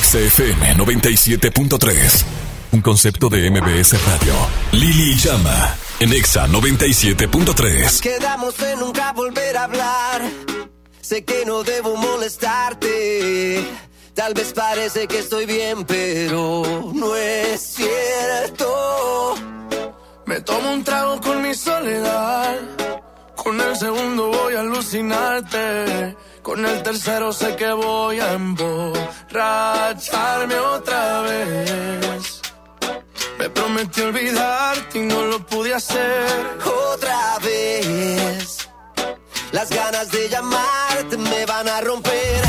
XFM 97.3. Un concepto de MBS Radio. Lili Llama. En EXA 97.3. Quedamos en nunca volver a hablar. Sé que no debo molestarte. Tal vez parece que estoy bien, pero no es cierto. Me tomo un trago con mi soledad. Con el segundo voy a alucinarte. Con el tercero sé que voy a emborracharme otra vez. Me prometí olvidarte y no lo pude hacer. Otra vez. Las ganas de llamarte me van a romper.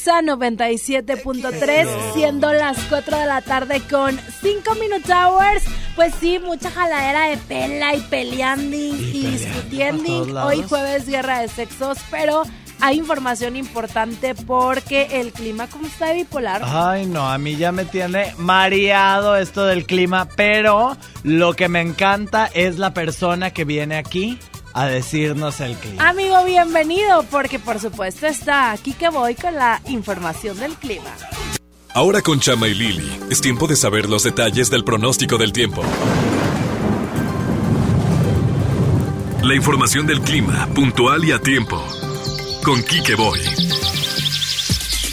EXA 97.3, siendo las 4 de la tarde con 5 Minute Hours. Pues sí, mucha jaladera de pela y peleando y, discutiendo. Hoy jueves guerra de sexos, pero hay información importante porque el clima, ¿cómo está bipolar? Ay, no, a mí ya me tiene mareado esto del clima, pero lo que me encanta es la persona que viene aquí a decirnos el clima. Amigo, bienvenido, porque por supuesto está aquí que voy con la información del clima. Ahora con Chama y Lili, es tiempo de saber los detalles del pronóstico del tiempo. La información del clima, puntual y a tiempo. Con Quique Boy.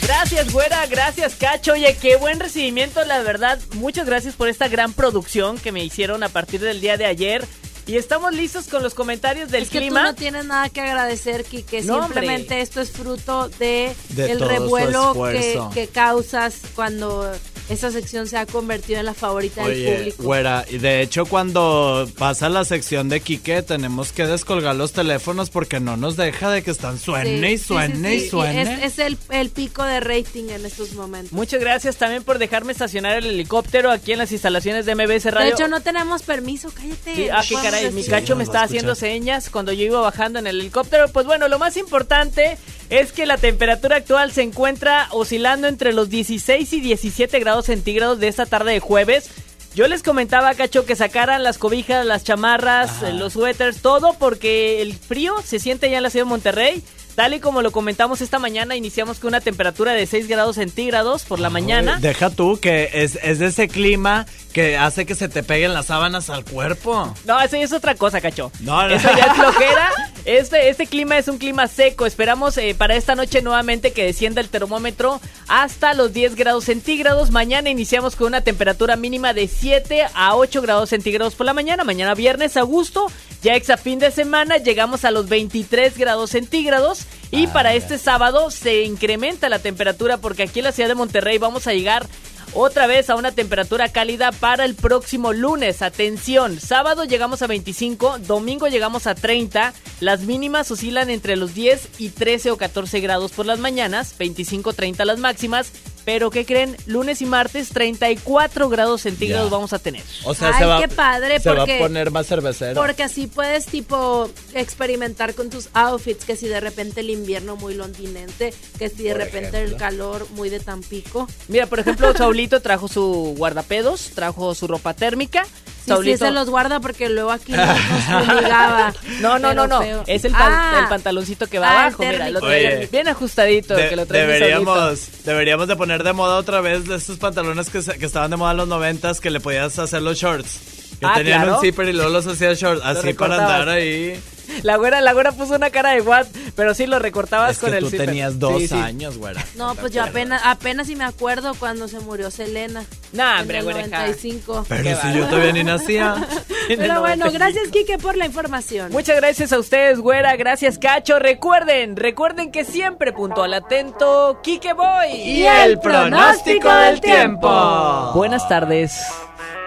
Gracias, güera, gracias, Cacho. Oye, qué buen recibimiento, la verdad. Muchas gracias por esta gran producción que me hicieron a partir del día de ayer. Y estamos listos con los comentarios del es que clima. Tú no tienes nada que agradecer, Kike. No, Simplemente hombre. esto es fruto de, De el revuelo que, que causas cuando esa sección se ha convertido en la favorita del Oye, público. güera, y de hecho cuando pasa la sección de Quique tenemos que descolgar los teléfonos porque no nos deja de que están suene y Sí, sí, suene sí, y sí. suene. Es, es el, el pico de rating en estos momentos. Muchas gracias también por dejarme estacionar el helicóptero aquí en las instalaciones de MBS De Radio. hecho, no tenemos permiso, cállate. Ah, qué caray, mi cacho me estaba haciendo señas cuando yo iba bajando en el helicóptero. Pues bueno, lo más importante es que la temperatura actual se encuentra oscilando entre los 16 y 17 grados centígrados de esta tarde de jueves. Yo les comentaba, Cacho, que sacaran las cobijas, las chamarras, los suéteres, todo porque el frío se siente ya en la ciudad de Monterrey. Tal y como lo comentamos esta mañana, iniciamos con una temperatura de 6 grados centígrados por la mañana. Deja tú que es, es de ese clima que hace que se te peguen las sábanas al cuerpo. No, eso ya es otra cosa, cacho. No, no. Eso ya es flojera. Este, este clima es un clima seco. Esperamos eh, para esta noche nuevamente que descienda el termómetro hasta los 10 grados centígrados. Mañana iniciamos con una temperatura mínima de 7 a 8 grados centígrados por la mañana. Mañana viernes a gusto. Ya ex a fin de semana llegamos a los 23 grados centígrados. Y para este sábado se incrementa la temperatura porque aquí en la ciudad de Monterrey vamos a llegar otra vez a una temperatura cálida para el próximo lunes. Atención, sábado llegamos a 25, domingo llegamos a 30. Las mínimas oscilan entre los 10 y 13 o 14 grados por las mañanas, 25, 30 las máximas. Pero ¿qué creen? Lunes y martes 34 grados centígrados Ya. vamos a tener. O sea, Ay, se va, qué padre, se va porque- a poner más cervecero. Porque así puedes, tipo, experimentar con tus outfits. Que si de repente el invierno muy londinense, que si de Por repente el calor muy de Tampico. Mira, por ejemplo, Saulito trajo su guardapedos, trajo su ropa térmica. Sí, sí, se los guarda porque luego aquí nos, fumigaba. No, no, no, no. feo. Es el, pan- Ah, el pantaloncito que va ah, abajo. Mira, lo trae Oye. bien ajustadito. De- que lo deberíamos, deberíamos de poner de moda otra vez de estos pantalones que, se- que estaban de moda en los noventas que le podías hacer los shorts. Que Ah, tenían claro. un zipper y luego los hacías shorts. Así para andar ahí. La güera, la güera puso una cara de what, pero sí lo recortabas Es con que el tú zipper. tenías dos Sí, sí. años, güera. No, pues yo apenas, apenas si me acuerdo cuando se murió Selena. Nah, en hombre. 95. Pero si yo todavía ni nacía. Pero bueno, gracias Kike por la información. Muchas gracias a ustedes, güera. Gracias, Cacho. Recuerden, recuerden que siempre puntual atento, Kike Boy. Y el pronóstico del tiempo. Buenas tardes.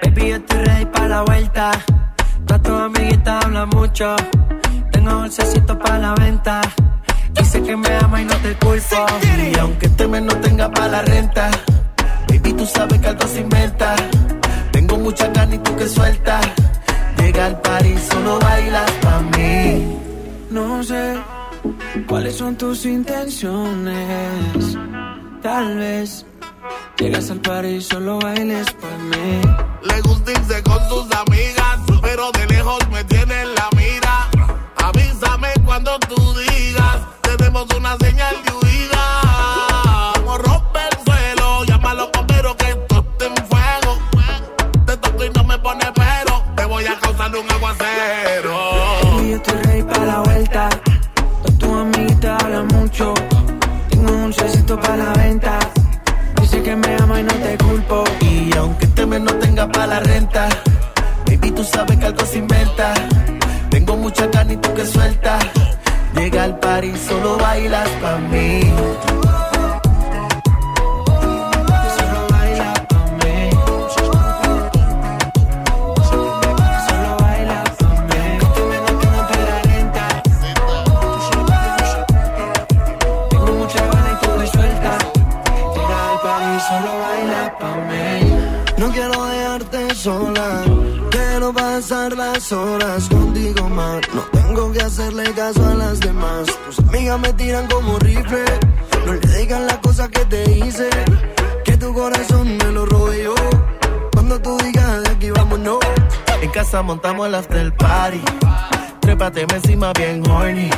Baby, yo estoy ready para la vuelta. Todas tus amiguitas hablan mucho. Tengo bolsecito para la venta. Dice que me ama y no te culpo. Y aunque este mes no tenga para la renta, baby, tú sabes que algo se inventa. Tengo mucha ganas y tú que sueltas. Llega al París, solo bailas pa' mí. No sé cuáles son tus intenciones. Tal vez llegas al par y solo bailes por mí. Le gusta irse con sus amigas, pero de lejos me tiene tenemos una señal de huida. Como rompe el suelo, llámalo pero que esto esté en fuego. Te toco y no me pone pero, te voy a causar un aguacero. Baby, yo estoy ready para la vuelta. Todas tus amiguitas hablan mucho. Tengo un dulcecito para la venta. Dice que me ama y no te culpo. Y aunque este mes no tenga para la renta, baby, tú sabes que algo se inventa. Tengo mucha ganas y tú que sueltas. Llega al París, solo bailas pa' mí. Solo baila pa' mí. Solo baila pa' mí. Tengo mucha ganas y tú me sueltas. Llega al París, solo baila pa' mí. No quiero dejarte sola. Quiero pasar las horas contigo más. No que hacerle caso a las demás. Tus amigas me tiran como rifle. No le digan las cosas que te hice. Que tu corazón me lo yo. Cuando tú digas de aquí vámonos. En casa montamos el after party. Trépate encima bien horny.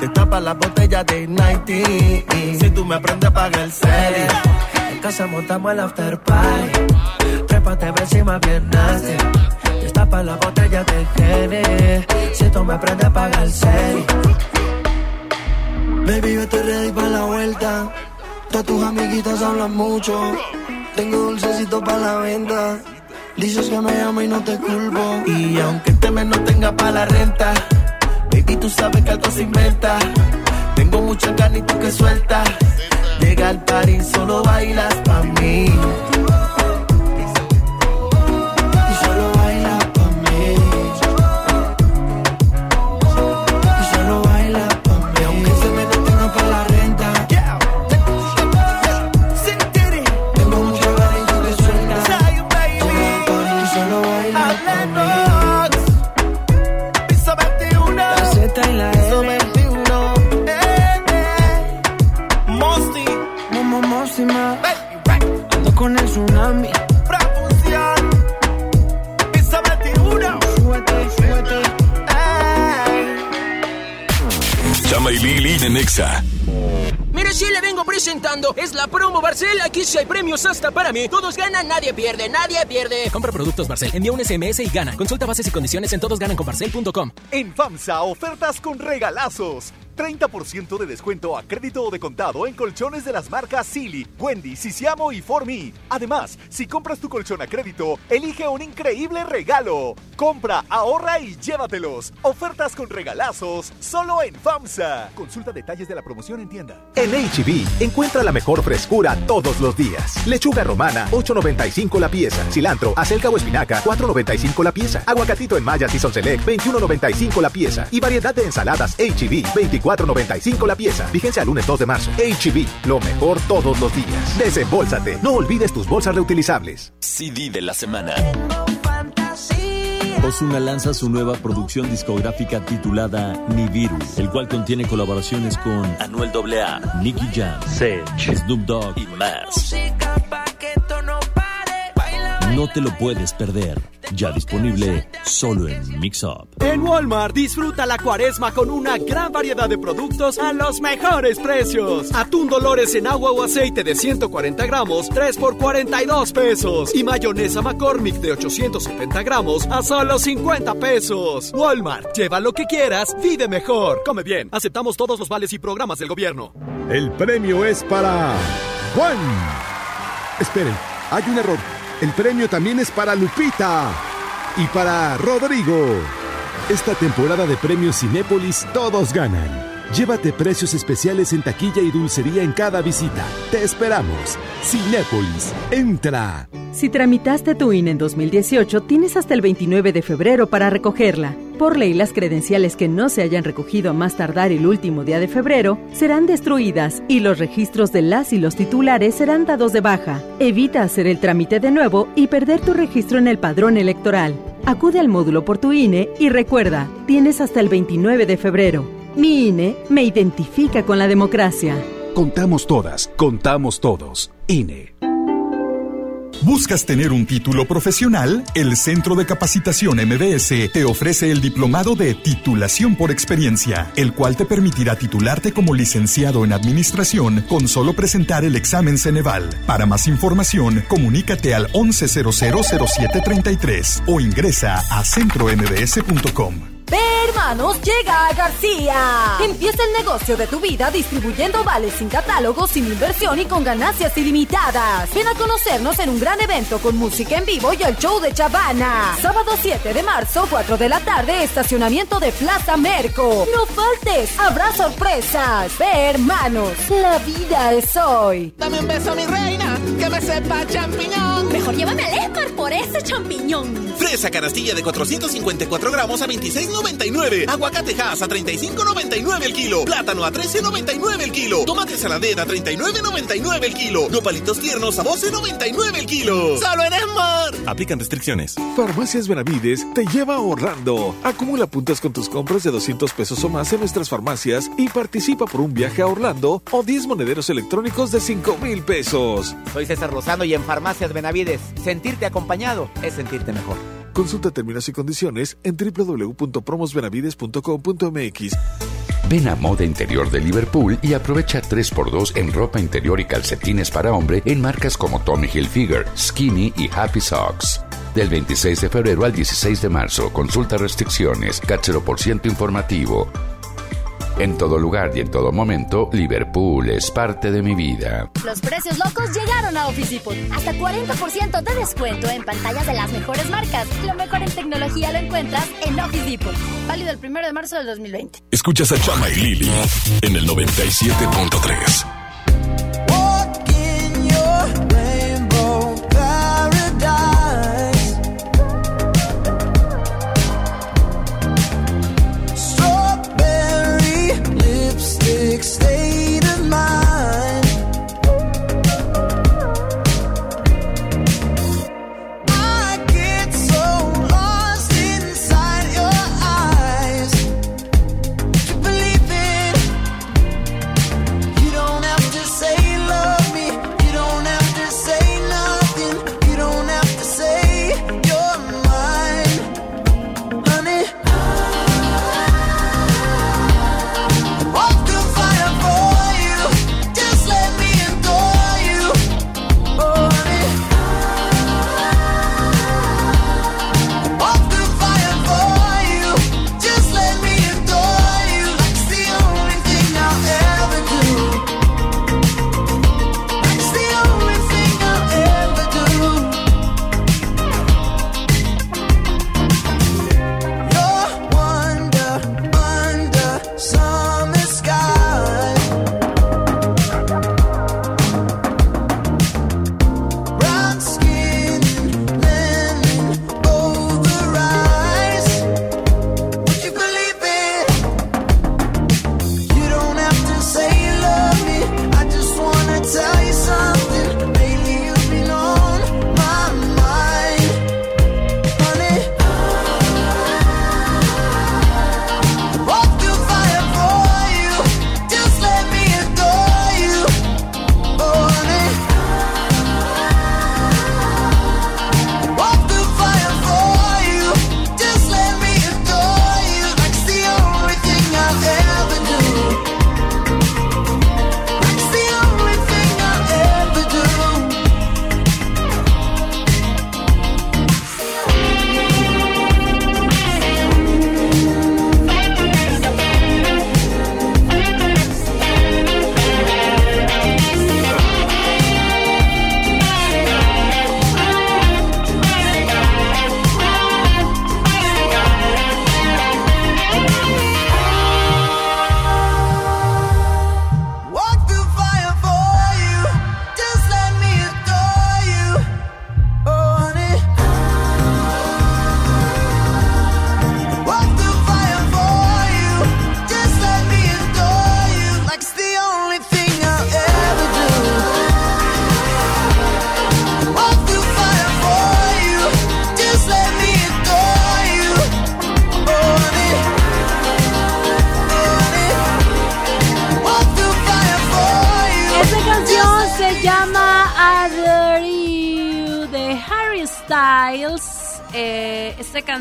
Te tapa la botella de 90. Si tú me aprendes a pagar el serie. En casa montamos el after party. Trépate encima bien nasty. Tapa la botella de Gene. Si tú me aprendes a pagar el serie. Baby, yo estoy ready para la vuelta. Todas tus amiguitas hablan mucho. Tengo dulcecito para la venta. Dices que me amo y no te culpo. Y aunque este mes no tenga para la renta, baby, tú sabes que algo se inventa. Tengo mucha carne y tú que sueltas. Llega al party solo bailas pa' mí. De Nexa. Mire, si le vengo presentando, es la promo Barcel. Aquí sí hay premios hasta para mí. Todos ganan, nadie pierde, nadie pierde. Compra productos Barcel, envía un SMS y gana. Consulta bases y condiciones en todosgananconbarcel.com. En FAMSA, ofertas con regalazos. 30% de descuento a crédito o de contado en colchones de las marcas Silly, Wendy, Sisiamo y Formi. Además, si compras tu colchón a crédito, elige un increíble regalo. Compra, ahorra y llévatelos. Ofertas con regalazos solo en FAMSA. Consulta detalles de la promoción en tienda. En HB, encuentra la mejor frescura todos los días. Lechuga romana, 8.95 la pieza. Cilantro, acelga o espinaca, 4.95 la pieza. Aguacatito en Maya Season Select, 21.95 la pieza. Y variedad de ensaladas HB, 24.95 la pieza. Vigencia al lunes 2 de marzo. HB, lo mejor todos los días. Desembolsate. No olvides tus bolsas reutilizables. CD de la semana. Ozuna lanza su nueva producción discográfica titulada Nibiru, el cual contiene colaboraciones con Anuel AA, Nicky Jam, Sech, Snoop Dogg y más. No te lo puedes perder. Ya disponible solo en Mix Up. En Walmart disfruta la cuaresma con una gran variedad de productos a los mejores precios. Atún Dolores en agua o aceite de 140 gramos, 3 por 42 pesos. Y mayonesa McCormick de 870 gramos a solo 50 pesos. Walmart, lleva lo que quieras, vive mejor. Come bien, aceptamos todos los vales y programas del gobierno. El premio es para Juan. Esperen, hay un error. El premio también es para Lupita y para Rodrigo. Esta temporada de premios Cinépolis todos ganan. Llévate precios especiales en taquilla y dulcería en cada visita. Te esperamos. Cinépolis, entra. Si tramitaste tu INE en 2018, tienes hasta el 29 de febrero para recogerla. Por ley, las credenciales que no se hayan recogido a más tardar el último día de febrero serán destruidas y los registros de las y los titulares serán dados de baja. Evita hacer el trámite de nuevo y perder tu registro en el padrón electoral. Acude al módulo por tu INE y recuerda, tienes hasta el 29 de febrero. Mi INE me identifica con la democracia. Contamos todas, contamos todos. INE. ¿Buscas tener un título profesional? El Centro de Capacitación MBS te ofrece el diplomado de titulación por experiencia, el cual te permitirá titularte como licenciado en administración con solo presentar el examen Ceneval. Para más información, comunícate al 11000733 o ingresa a centrombs.com. B Hermanos llega a García. Empieza el negocio de tu vida distribuyendo vales sin catálogo, sin inversión y con ganancias ilimitadas. Ven a conocernos en un gran evento con música en vivo y el show de Chavana. Sábado 7 de marzo, 4 de la tarde, estacionamiento de Plaza Merco. No faltes, habrá sorpresas. B Hermanos, la vida es hoy. Dame un beso, mi reina, que me sepa champiñón. Mejor llévame al Escor por ese champiñón. Fresa canastilla de 454 gramos a 26 $14.99. Aguacatejas a $35.99 el kilo. Plátano a $13.99 el kilo. Tomate saladera a $39.99 el kilo. Nopalitos tiernos a $12.99 el kilo. ¡Solo en Esmar! Aplican restricciones. Farmacias Benavides te lleva ahorrando. Acumula puntos con tus compras de 200 pesos o más en nuestras farmacias y participa por un viaje a Orlando o 10 monederos electrónicos de 5 mil pesos. Soy César Lozano y en Farmacias Benavides, sentirte acompañado es sentirte mejor. Consulta términos y condiciones en www.promosbenavides.com.mx. Ven a Moda Interior de Liverpool y aprovecha 3x2 en ropa interior y calcetines para hombre en marcas como Tommy Hilfiger, Skinny y Happy Socks. Del 26 de febrero al 16 de marzo, consulta restricciones, cachero por ciento informativo. En todo lugar y en todo momento, Liverpool es parte de mi vida. Los precios locos llegaron a Office Depot. Hasta 40% de descuento en pantallas de las mejores marcas. Lo mejor en tecnología lo encuentras en Office Depot. Válido el 1 de marzo del 2020. Escuchas a Chama y Lili en el 97.3.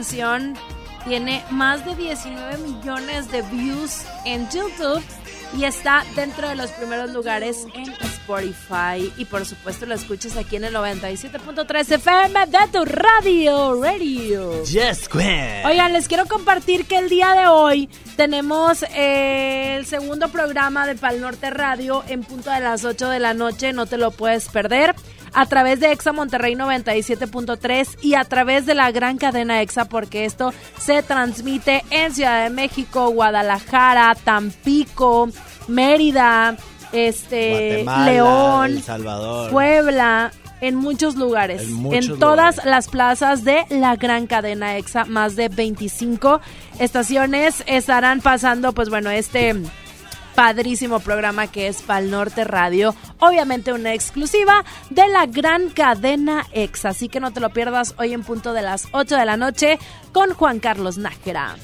canción tiene más de 19 millones de views en YouTube y está dentro de los primeros lugares en Spotify. Y por supuesto lo escuchas aquí en el 97.3 FM de tu radio, radio. Yes, Queen. Oigan, les quiero compartir que el día de hoy tenemos eh, el segundo programa de Pal Norte Radio en punto de las 8 de la noche, no te lo puedes perder. A través de Exa Monterrey 97.3 y a través de la gran cadena Exa, porque esto se transmite en Ciudad de México, Guadalajara, Tampico, Mérida, este, Guatemala, León, El Salvador. Puebla, en muchos lugares, En todas las plazas de la gran cadena EXA, más de 25 estaciones estarán pasando, pues bueno, este padrísimo programa que es Pal Norte Radio, obviamente una exclusiva de la gran cadena EXA, así que no te lo pierdas hoy en punto de las 8 de la noche con Juan Carlos Nájera.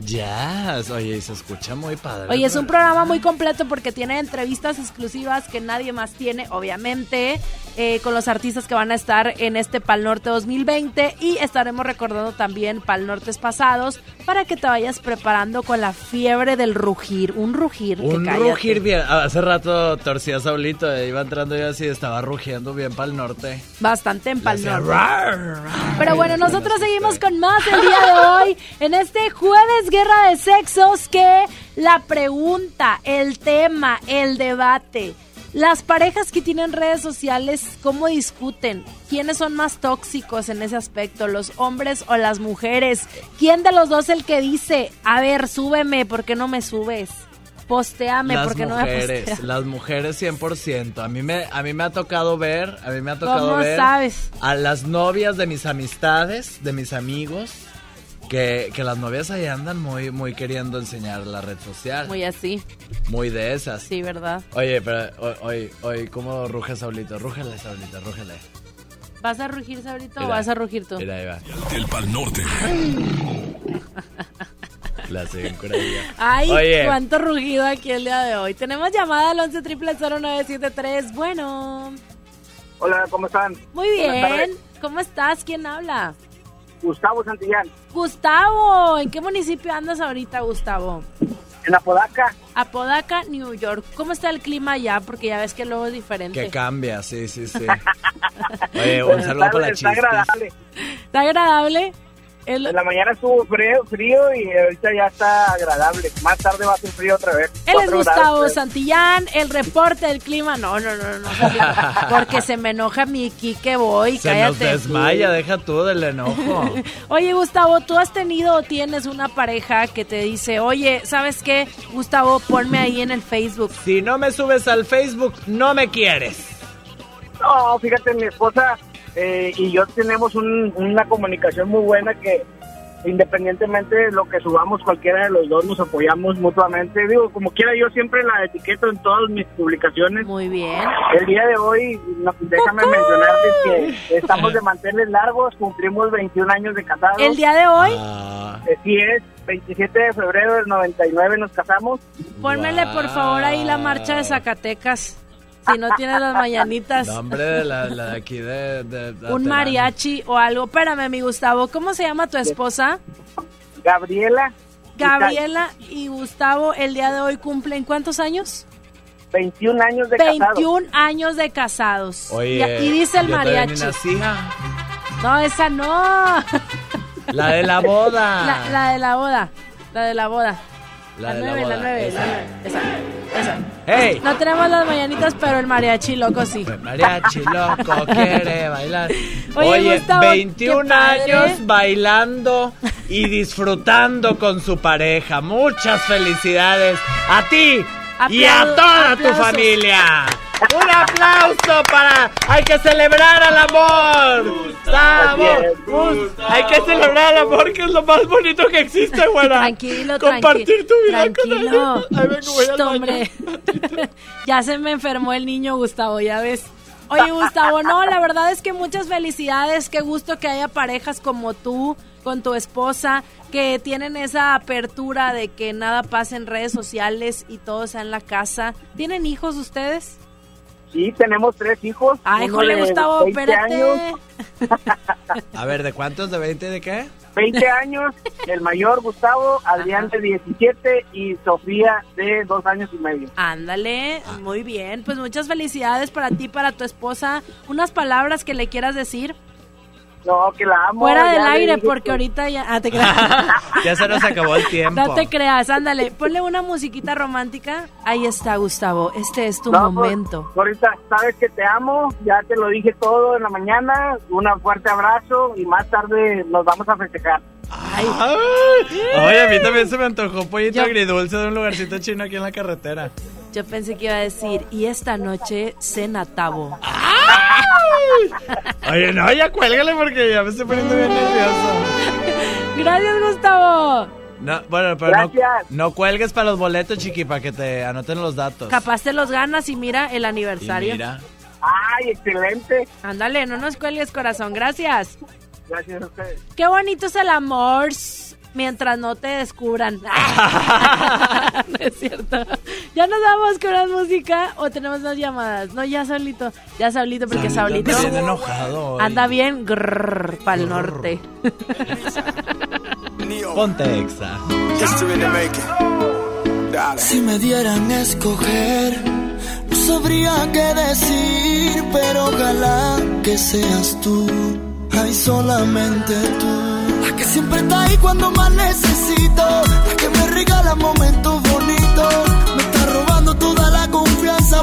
Ya, oye, se escucha muy padre. Oye, es un programa muy completo porque tiene entrevistas exclusivas que nadie más tiene, obviamente, eh, con los artistas que van a estar en este Pal Norte 2020 y estaremos recordando también Pal Nortes pasados para que te vayas preparando con la fiebre del rugir, un rugir que Un rugir bien. Hace rato torcía Saulito, eh, iba entrando yo así, estaba rugiendo bien para el norte. Bastante en Pal Norte. rar, rar. Pero bueno, nosotros seguimos con más el día de hoy en este jueves guerra de sexos que la pregunta, el tema, el debate. Las parejas que tienen redes sociales, ¿cómo discuten? ¿Quiénes son más tóxicos en ese aspecto? ¿Los hombres o las mujeres? ¿Quién de los dos el que dice, a ver, súbeme, ¿por qué no me subes? Posteame, Las ¿por qué no me mujeres, posteas? las mujeres 100%. A mí me a mí me ha tocado ver, a mí me ha tocado ¿Cómo ver sabes? a las novias de mis amistades, de mis amigos, que, que las novias ahí andan muy muy queriendo enseñar la red social. Muy así, Muy de esas. sí, ¿verdad? Oye, pero hoy, hoy, ¿cómo ruge Saulito? Rúgele, Saulito, rúgele. ¿Vas a rugir, Sabrito, o vas a rugir tú? Mira, ahí va. El Pal Norte. La. Ay, Oye, cuánto rugido aquí el día de hoy. Tenemos llamada al 11 triple 0973. Bueno, Hola, ¿cómo están? muy bien. ¿Cómo estás? ¿Quién habla? Gustavo Santillán, Gustavo. ¿En qué municipio andas ahorita, Gustavo? en Apodaca. Apodaca, New York. ¿Cómo está el clima allá? Porque ya ves que luego es diferente. que cambia, sí, sí, sí. Oye, un saludo está, para la está agradable. ¿Está agradable? El- En la mañana estuvo frío, frío y ahorita ya está agradable. Más tarde va a ser frío otra vez. Él es Gustavo. Santillán, el reporte del clima. No, no, no, no. Porque se me enoja mi que voy. Se cállate. nos desmaya, deja tú del enojo. Oye, Gustavo, ¿tú has tenido o tienes una pareja que te dice, oye, ¿sabes qué? Gustavo, ponme ahí en el Facebook. Si no me subes al Facebook, no me quieres. No, fíjate, mi esposa eh, y yo tenemos un- una comunicación muy buena que independientemente de lo que subamos cualquiera de los dos nos apoyamos mutuamente. Digo, como quiera yo siempre la etiqueto en todas mis publicaciones. Muy bien. El día de hoy, no, déjame mencionarte que estamos de manteles largos, cumplimos 21 años de casados. El día de hoy, Ah, Así es, 27 de febrero del 99 nos casamos. pónmele por favor ahí la marcha de Zacatecas. Si no tienes las mañanitas. No, hombre, la, la de aquí de... de- de Un Terán. mariachi o algo. Espérame, mi Gustavo. ¿Cómo se llama tu esposa? Gabriela. Gabriela y Gustavo el día de hoy cumplen ¿cuántos años? 21 años de casados. 21 años de casados. Oye, y, y dice el mariachi. nací, ah. No, esa no. La de la boda. La, la de la boda. La de la boda. La la nueve, la nueve, esa. la nueve. Esa, esa. ¡Ey! No tenemos las mañanitas, pero el mariachi loco sí. Mariachi loco quiere bailar. Oye, Oye, Gustavo, 21 qué padre. años bailando y disfrutando con su pareja. Muchas felicidades a ti y a toda tu aplausos. familia. Un aplauso para... Hay que celebrar al amor. Gustavo. Gus- Hay que celebrar al amor, que es lo más bonito que existe, güera. Tranquilo, Compartir tranqui- tu vida con tranquilo. alguien. Ahí vengo, voy al Shh, hombre. ya se me enfermó el niño, Gustavo, ya ves. Oye, Gustavo, no, la verdad es que muchas felicidades. Qué gusto que haya parejas como tú, con tu esposa, que tienen esa apertura de que nada pasa en redes sociales y todo sea en la casa. ¿Tienen hijos ustedes? Sí, tenemos tres hijos. Ay, uno jole, de Gustavo, 20 espérate. años, A ver, ¿de cuántos? ¿De 20 de qué? 20 años, el mayor Gustavo, Adrián de 17 y Sofía de dos años y medio. Ándale, muy bien. Pues muchas felicidades para ti, para tu esposa. Unas palabras que le quieras decir. No, que la amo. Fuera del aire, porque que- ahorita ya... Ah, te creas. Ya se nos acabó el tiempo. No te creas, ándale. Ponle una musiquita romántica. Ahí está, Gustavo. Este es tu No, pues, momento. ahorita sabes que te amo, ya te lo dije todo en la mañana. Un fuerte abrazo y más tarde nos vamos a festejar. Oye, a mí también se me antojó pollito agridulce de un lugarcito chino aquí en la carretera. Yo pensé que iba a decir, y esta noche cena tabo. Oye, no, ya cuélgale porque ya me estoy poniendo bien nervioso. Gracias, Gustavo. No, bueno, pero no, no cuelgues para los boletos, chiqui, para que te anoten los datos. Capaz te los ganas y mira el aniversario. Y mira. ¡Ay, excelente! Ándale, no nos cuelgues, corazón. Gracias. Gracias a ustedes. Qué bonito es el amor mientras no te descubran. no es cierto. Ya nos vamos con la música o tenemos más llamadas. No, ya solito. Ya solito porque Saulito bien enojado. Anda bien para el norte. Ponte exa. Si me dieran a escoger, no sabría qué decir, pero ojalá que seas tú, ay solamente tú, la que siempre está ahí cuando más necesito, la que me regala momentos bonitos, me está robando toda la confianza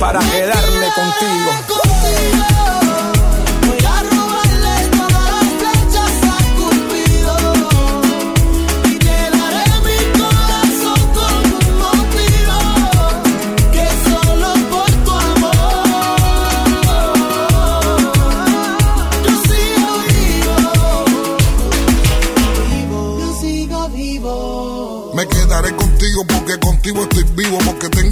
para quedarme contigo. Voy a robarles todas las flechas a Cupido Y te daré mi corazón con un motivo Que solo por tu amor. Yo sigo vivo. Yo sigo vivo. Me quedaré contigo porque contigo estoy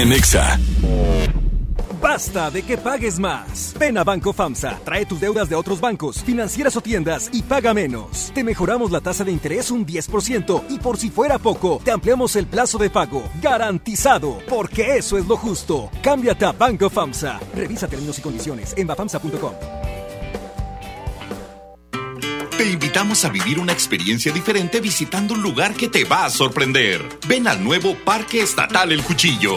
En Exa. Basta de que pagues más. Ven a Banco FAMSA, trae tus deudas de otros bancos, financieras o tiendas y paga menos. Te mejoramos la tasa de interés un 10% y por si fuera poco, te ampliamos el plazo de pago. Garantizado, porque eso es lo justo. Cámbiate a Banco FAMSA. Revisa términos y condiciones en bafamsa.com. Te invitamos a vivir una experiencia diferente visitando un lugar que te va a sorprender. Ven al nuevo Parque Estatal El Cuchillo.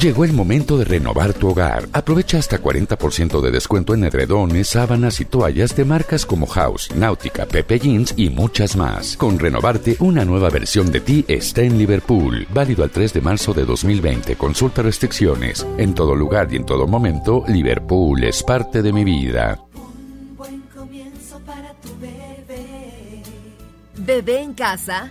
Llegó el momento de renovar tu hogar. Aprovecha hasta 40% de descuento en edredones, sábanas y toallas de marcas como House, Náutica, Pepe Jeans y muchas más. Con Renovarte, una nueva versión de ti está en Liverpool. Válido al 3 de marzo de 2020. Consulta restricciones. En todo lugar y en todo momento, Liverpool es parte de mi vida. Buen comienzo para tu bebé. Bebé en casa.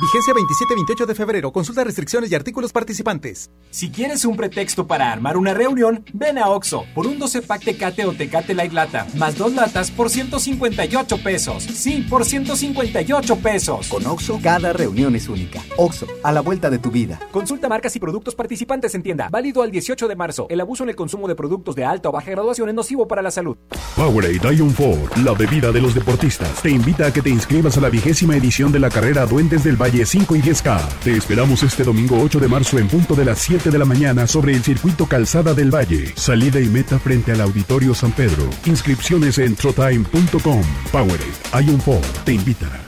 Vigencia 27-28 de febrero. Consulta restricciones y artículos participantes. Si quieres un pretexto para armar una reunión, ven a Oxo por un 12 pack Tecate o Tecate Light Lata, más dos latas por 158 pesos. Sí, por 158 pesos. Con Oxo, cada reunión es única. Oxo, a la vuelta de tu vida. Consulta marcas y productos participantes en tienda. Válido al 18 de marzo. El abuso en el consumo de productos de alta o baja graduación es nocivo para la salud. Powerade Ion 4, la bebida de los deportistas, te invita a que te inscribas a la vigésima edición de la carrera Duendes del Valle 5 y 10K. Te esperamos este domingo 8 de marzo en punto de las 7 de la mañana sobre el circuito Calzada del Valle. Salida y meta frente al Auditorio San Pedro. Inscripciones en trotime.com. Powerade Ion 4 te invita.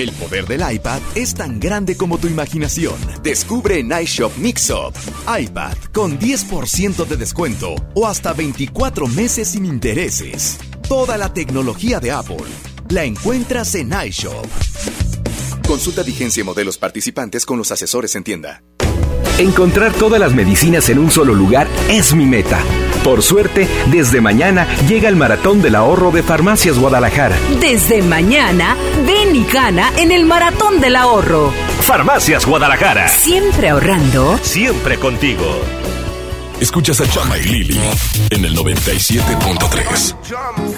El poder del iPad es tan grande como tu imaginación. Descubre en iShop Mixup. iPad con 10% de descuento o hasta 24 meses sin intereses. Toda la tecnología de Apple la encuentras en iShop. Consulta vigencia y modelos participantes con los asesores en tienda. Encontrar todas las medicinas en un solo lugar es mi meta. Por suerte, desde mañana llega el Maratón del Ahorro de Farmacias Guadalajara. Desde mañana, ven y gana en el Maratón del Ahorro. Farmacias Guadalajara. Siempre ahorrando. Siempre contigo. Escuchas a Chama y Lili en el 97.3.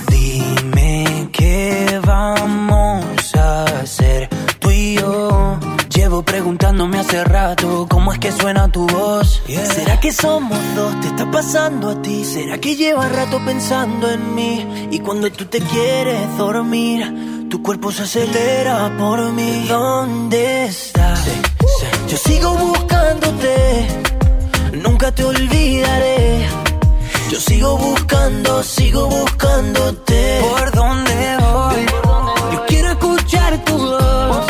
Dime qué vamos a hacer tú y yo. Llevo preguntándome hace rato cómo es que suena tu voz. ¿Será que somos dos? ¿Te está pasando a ti? ¿Será que llevas rato pensando en mí? Y cuando tú te quieres dormir, tu cuerpo se acelera por mí. ¿Dónde estás? Yo sigo buscándote, nunca te olvidaré. Yo sigo buscando, sigo buscándote. ¿Por dónde voy? Yo quiero escuchar tu voz.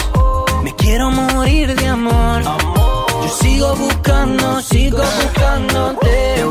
Me quiero morir de amor. Yo sigo buscando, sigo buscándote.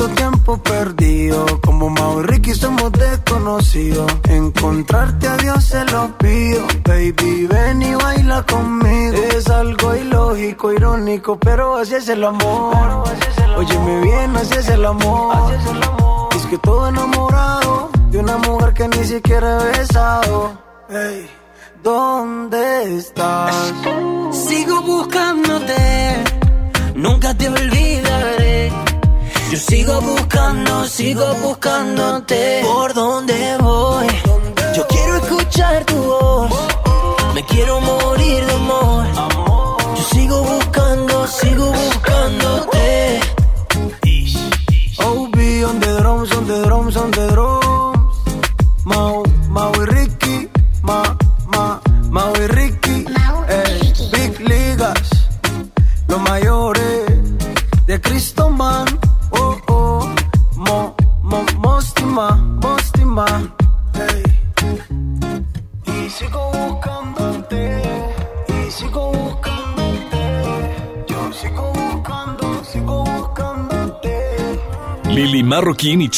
Tanto tiempo perdido, como Mau y somos desconocidos. Encontrarte a Dios se lo pido, baby, ven y baila conmigo. Es algo ilógico, irónico, pero así es el amor. Óyeme bien, así es el amor. Es que todo enamorado de una mujer que ni siquiera he besado. Ey, ¿dónde estás? Sigo buscándote, nunca te olvidaré. Yo sigo buscando, sigo buscándote. ¿Por dónde voy? Yo quiero escuchar tu voz. Me quiero morir de amor. Yo sigo buscando, sigo buscándote. Drums, on the drums, on the drums.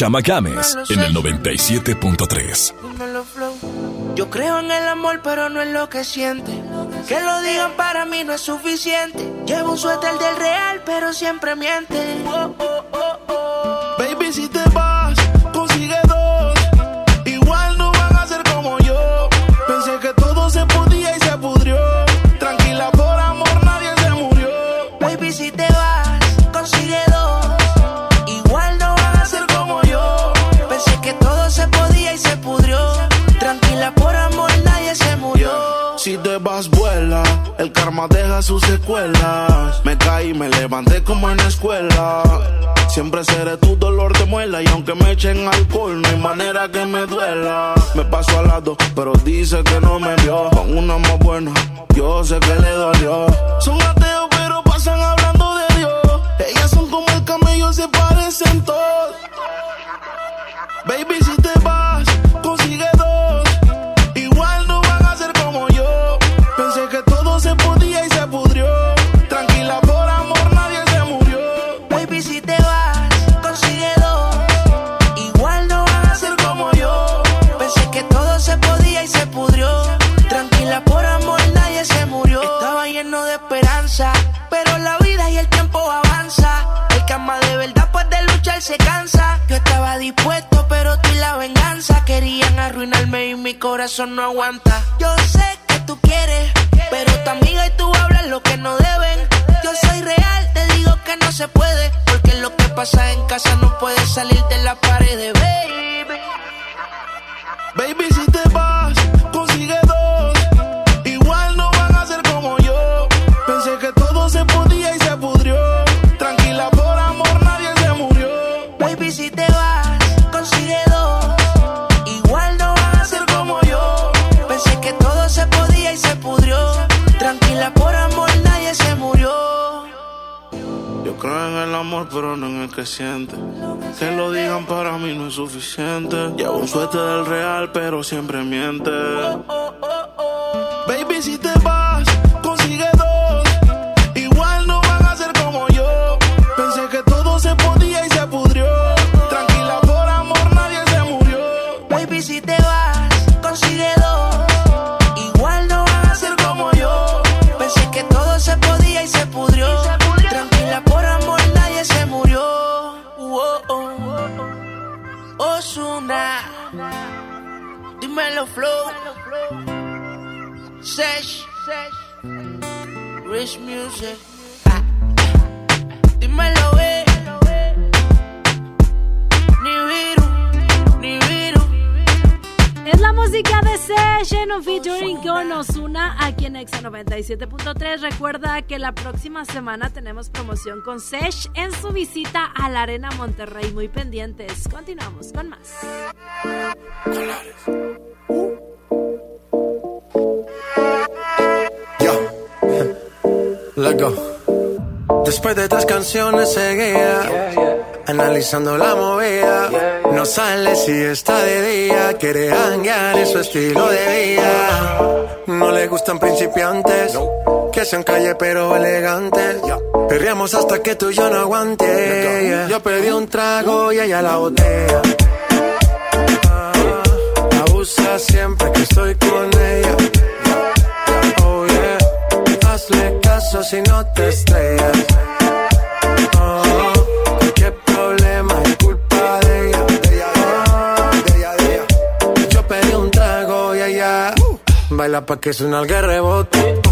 Chama Games en el 97.3. Yo creo en el amor, pero no en lo que siente. Que lo digan para mí no es suficiente. Llevo un suéter del real, pero siempre miente. Oh, oh. próxima semana tenemos promoción con Sesh en su visita a la Arena Monterrey. Muy pendientes. Continuamos con más. Después de tres canciones seguía analizando la movida. No sale si está de día, quiere hangar en su estilo de vida. No le gustan principiantes. Que sea sean calle pero elegante. Perriamos hasta que tú y yo no aguante. Yo pedí un trago y ella la botella. Ah, abusa siempre que estoy con ella. Oh yeah. Hazle caso si no te estrellas. Ah, cualquier problema es culpa de ella. Ah, yo pedí un trago y ella. Uh, baila pa' que suena el que rebote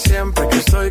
siempre que estoy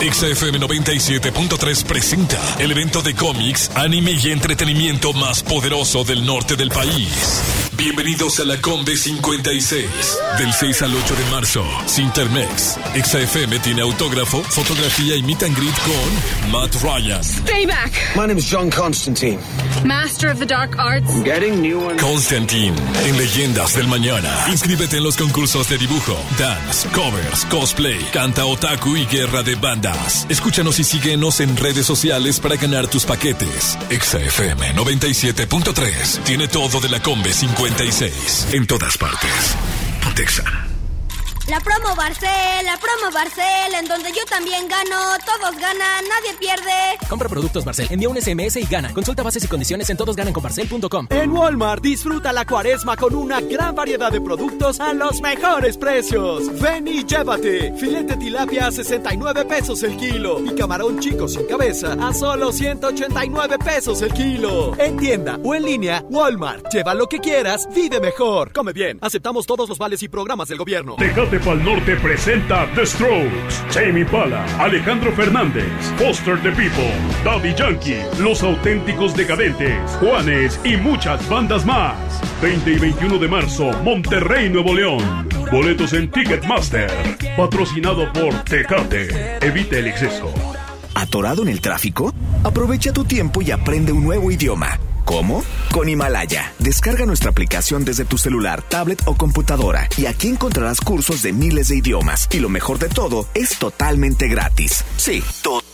XFM 97.3 presenta el evento de cómics, anime y entretenimiento más poderoso del norte del país. Bienvenidos a la Combe 56. Del 6 al 8 de marzo, Sintermex. XFM tiene autógrafo, fotografía y meet and greet con Matt Ryan, Payback. My name is John Constantine. Master of the Dark Arts. Getting new ones. Constantine en Leyendas del Mañana. Inscríbete en los concursos de dibujo, dance, covers, cosplay, canta otaku y guerra de bandas. Escúchanos y síguenos en redes sociales para ganar tus paquetes. XFM 97.3 tiene todo de la Combe 56 en todas partes. Pontexa. La promo Barcel, la promo Barcel, en donde yo también gano, todos ganan, nadie pierde. Compra productos Barcel, envía un SMS y gana. Consulta bases y condiciones en todosgananconbarcel.com. En Walmart disfruta la cuaresma con una gran variedad de productos a los mejores precios. Ven y llévate. Filete tilapia a 69 pesos el kilo y camarón chico sin cabeza a solo 189 pesos el kilo. En tienda o en línea, Walmart. Lleva lo que quieras, vive mejor. Come bien. Aceptamos todos los vales y programas del gobierno. Tecate Pal Norte presenta The Strokes, Jamie Pala, Alejandro Fernández, Foster the People, Daddy Yankee, Los Auténticos Decadentes, Juanes y muchas bandas más. 20 y 21 de marzo, Monterrey, Nuevo León. Boletos en Ticketmaster. Patrocinado por Tecate. Evita el exceso. ¿Atorado en el tráfico? Aprovecha tu tiempo y aprende un nuevo idioma. ¿Cómo? Con Himalaya. Descarga nuestra aplicación desde tu celular, tablet o computadora y aquí encontrarás cursos de miles de idiomas. Y lo mejor de todo, es totalmente gratis. Sí, totalmente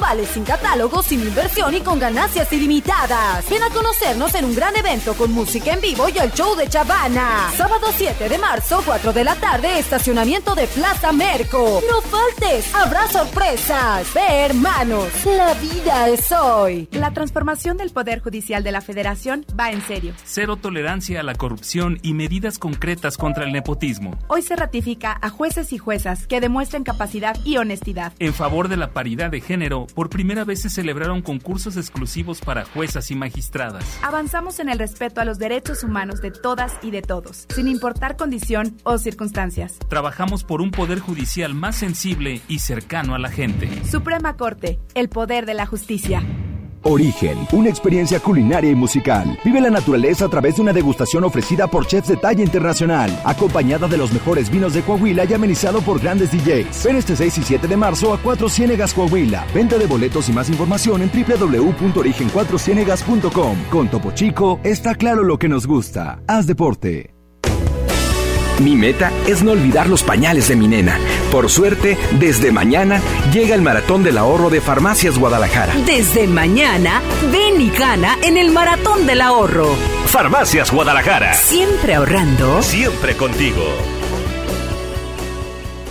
vales sin catálogo, sin inversión y con ganancias ilimitadas. Ven a conocernos en un gran evento con música en vivo y el show de Chavana. Sábado 7 de marzo, 4 de la tarde, estacionamiento de Plaza Merco. No faltes, habrá sorpresas. Ve, hermanos, la vida es hoy. La transformación del Poder Judicial de la Federación va en serio. Cero tolerancia a la corrupción y medidas concretas contra el nepotismo. Hoy se ratifica a jueces y juezas que demuestren capacidad y honestidad. En favor de la paridad de género, por primera vez se celebraron concursos exclusivos para juezas y magistradas. Avanzamos en el respeto a los derechos humanos de todas y de todos, sin importar condición o circunstancias. Trabajamos por un poder judicial más sensible y cercano a la gente. Suprema Corte, el poder de la justicia. Origen, una experiencia culinaria y musical. Vive la naturaleza a través de una degustación ofrecida por chefs de talla internacional, acompañada de los mejores vinos de Coahuila y amenizado por grandes DJs. Ven este 6 y 7 de marzo a Cuatro Ciénegas Coahuila. Venta de boletos y más información en www.origen4cienegas.com. Con Topo Chico está claro lo que nos gusta. Haz deporte. Mi meta es no olvidar los pañales de mi nena. Por suerte, desde mañana llega el maratón del ahorro de Farmacias Guadalajara. Desde mañana, ven y gana en el maratón del ahorro. Farmacias Guadalajara. Siempre ahorrando. Siempre contigo.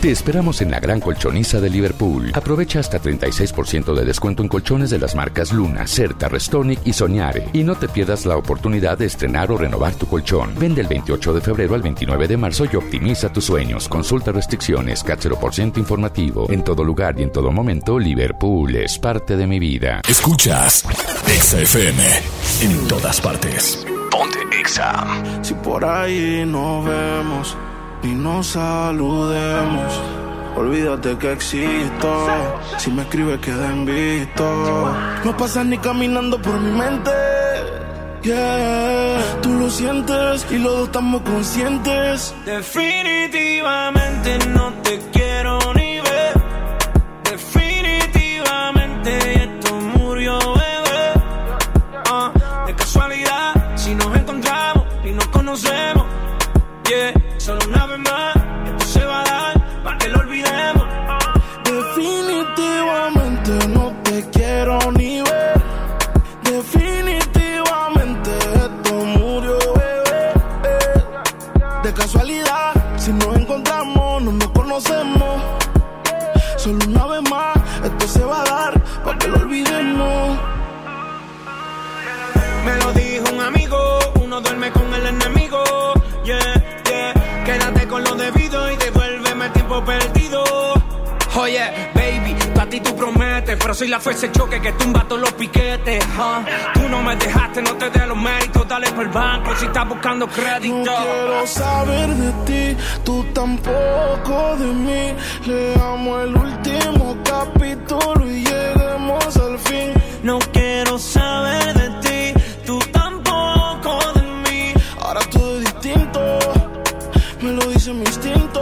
Te esperamos en la gran colchoniza de Liverpool. Aprovecha hasta 36% de descuento en colchones de las marcas Luna, Certa, Restonic y Soñare. Y no te pierdas la oportunidad de estrenar o renovar tu colchón. Vende el 28 de febrero al 29 de marzo y optimiza tus sueños. Consulta restricciones, CAT 0% informativo. En todo lugar y en todo momento, Liverpool es parte de mi vida. Escuchas Exa FM en todas partes. Ponte Exa. Si por ahí nos vemos y nos saludemos. Olvídate que existo. Si me escribes, queda visto. No pasas ni caminando por mi mente. Yeah, tú lo sientes y los dos estamos conscientes. Definitivamente no te pero soy la fuerza de choque que tumba todos los piquetes. Tú no me dejaste, no te dé los méritos, dale por el banco si estás buscando crédito. No quiero saber de ti, tú tampoco de mí. Leamos el último capítulo y lleguemos al fin. No quiero saber de ti, tú tampoco de mí. Ahora todo es distinto, me lo dice mi instinto.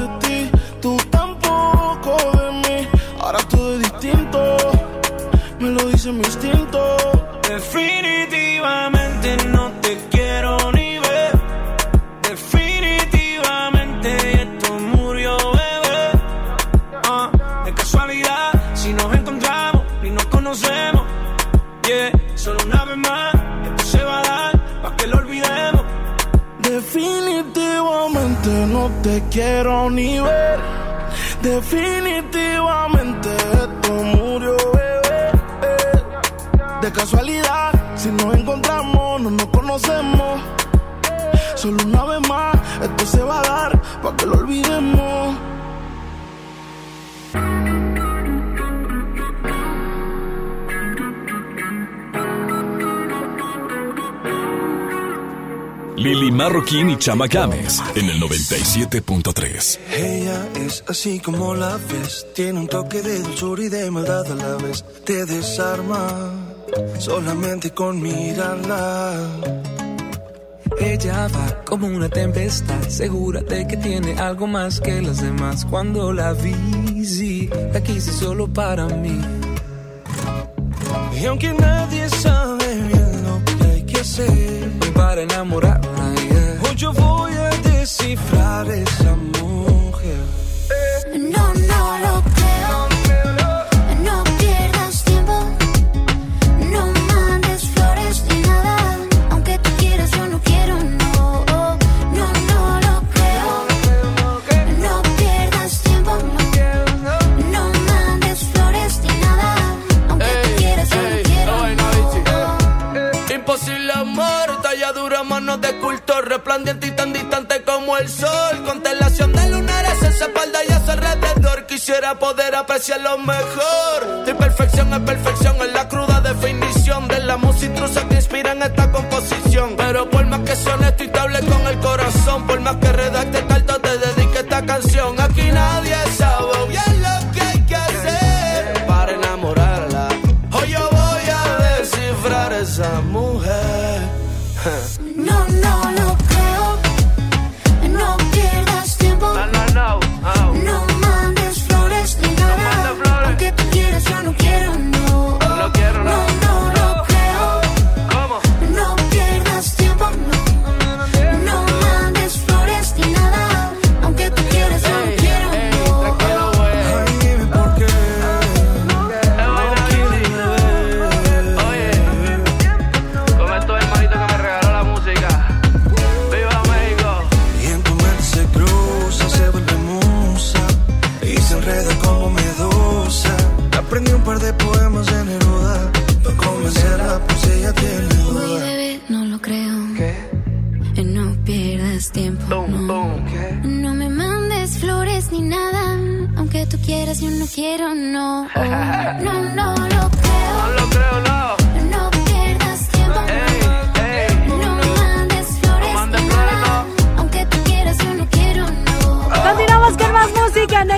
mi instinto. Definitivamente no te quiero ni ver. Definitivamente esto murió, bebé. Ah, de casualidad, si nos encontramos y nos conocemos. Yeah, solo una vez más, esto se va a dar para que lo olvidemos. Definitivamente no te quiero ni ver. Definitivamente De casualidad, si nos encontramos, no nos conocemos. Solo una vez más, esto se va a dar para que lo olvidemos. Lili Marroquín y Chama Games en el 97.3. Ella es así como la ves, tiene un toque de dulzura y de maldad a la vez. Te desarma solamente con mirarla. Ella va como una tempestad, segura de que tiene algo más que las demás. Cuando la vi, la quise solo para mí. Y aunque nadie sabe bien lo que hay que hacer para enamorarla, hoy yo voy a descifrar esa mujer. No, no lo creo. Culto, resplandiente y tan distante como el sol. Constelación de lunares en su espalda y a su alrededor. Quisiera poder apreciar lo mejor. Tu perfección es perfección, es la cruda definición de la música intrusa que inspira en esta composición. Pero por más que honesto y te hable con el corazón, por más que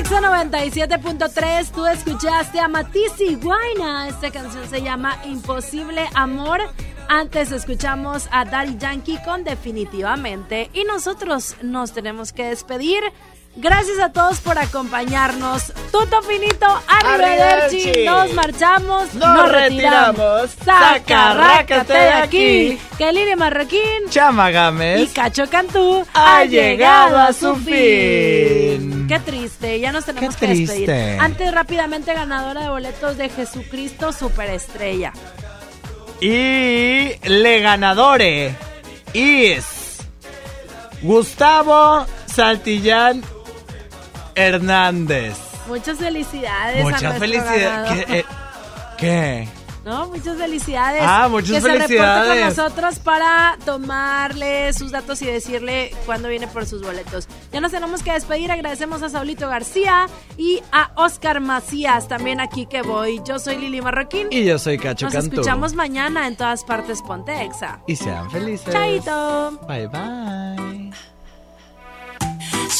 Exa 97.3. Tú escuchaste a Matisse y Guaina. Esta canción se llama Imposible Amor. Antes escuchamos a Daddy Yankee con Definitivamente. Y nosotros nos tenemos que despedir. Gracias a todos por acompañarnos. Tuto finito, arrivederci. Nos marchamos, Nos retiramos. Sacarrácate de aquí. Lili Marroquín Chama y Gámez Cacho Cantú ha llegado a su fin. Qué triste, ya nos tenemos Qué que despedir. triste. Antes, rápidamente, ganadora de boletos de Jesucristo Superestrella. Y le ganadore is Gustavo Saltillán Hernández. Muchas felicidades. Muchas felicidades. eh, ¿Qué? ¿No? Muchas felicidades. Ah, muchas que se reporte felicidades. con nosotros para tomarle sus datos y decirle cuándo viene por sus boletos. Ya nos tenemos que despedir. Agradecemos a Saulito García y a Oscar Macías, también aquí que voy. Yo soy Lili Marroquín. Y yo soy Cacho Nos Cantú. escuchamos mañana en todas partes Pontexa. Y sean felices. Chaito. Bye bye.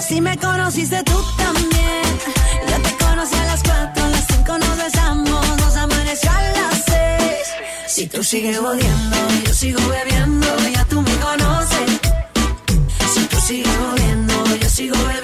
Si me conociste tú también. Yo te conocí a las 4, a las 5 nos besamos, nos amaneció a las 6. Si tú sigues odiando, yo sigo bebiendo, ya tú me conoces. Si tú sigues odiando, yo sigo bebiendo,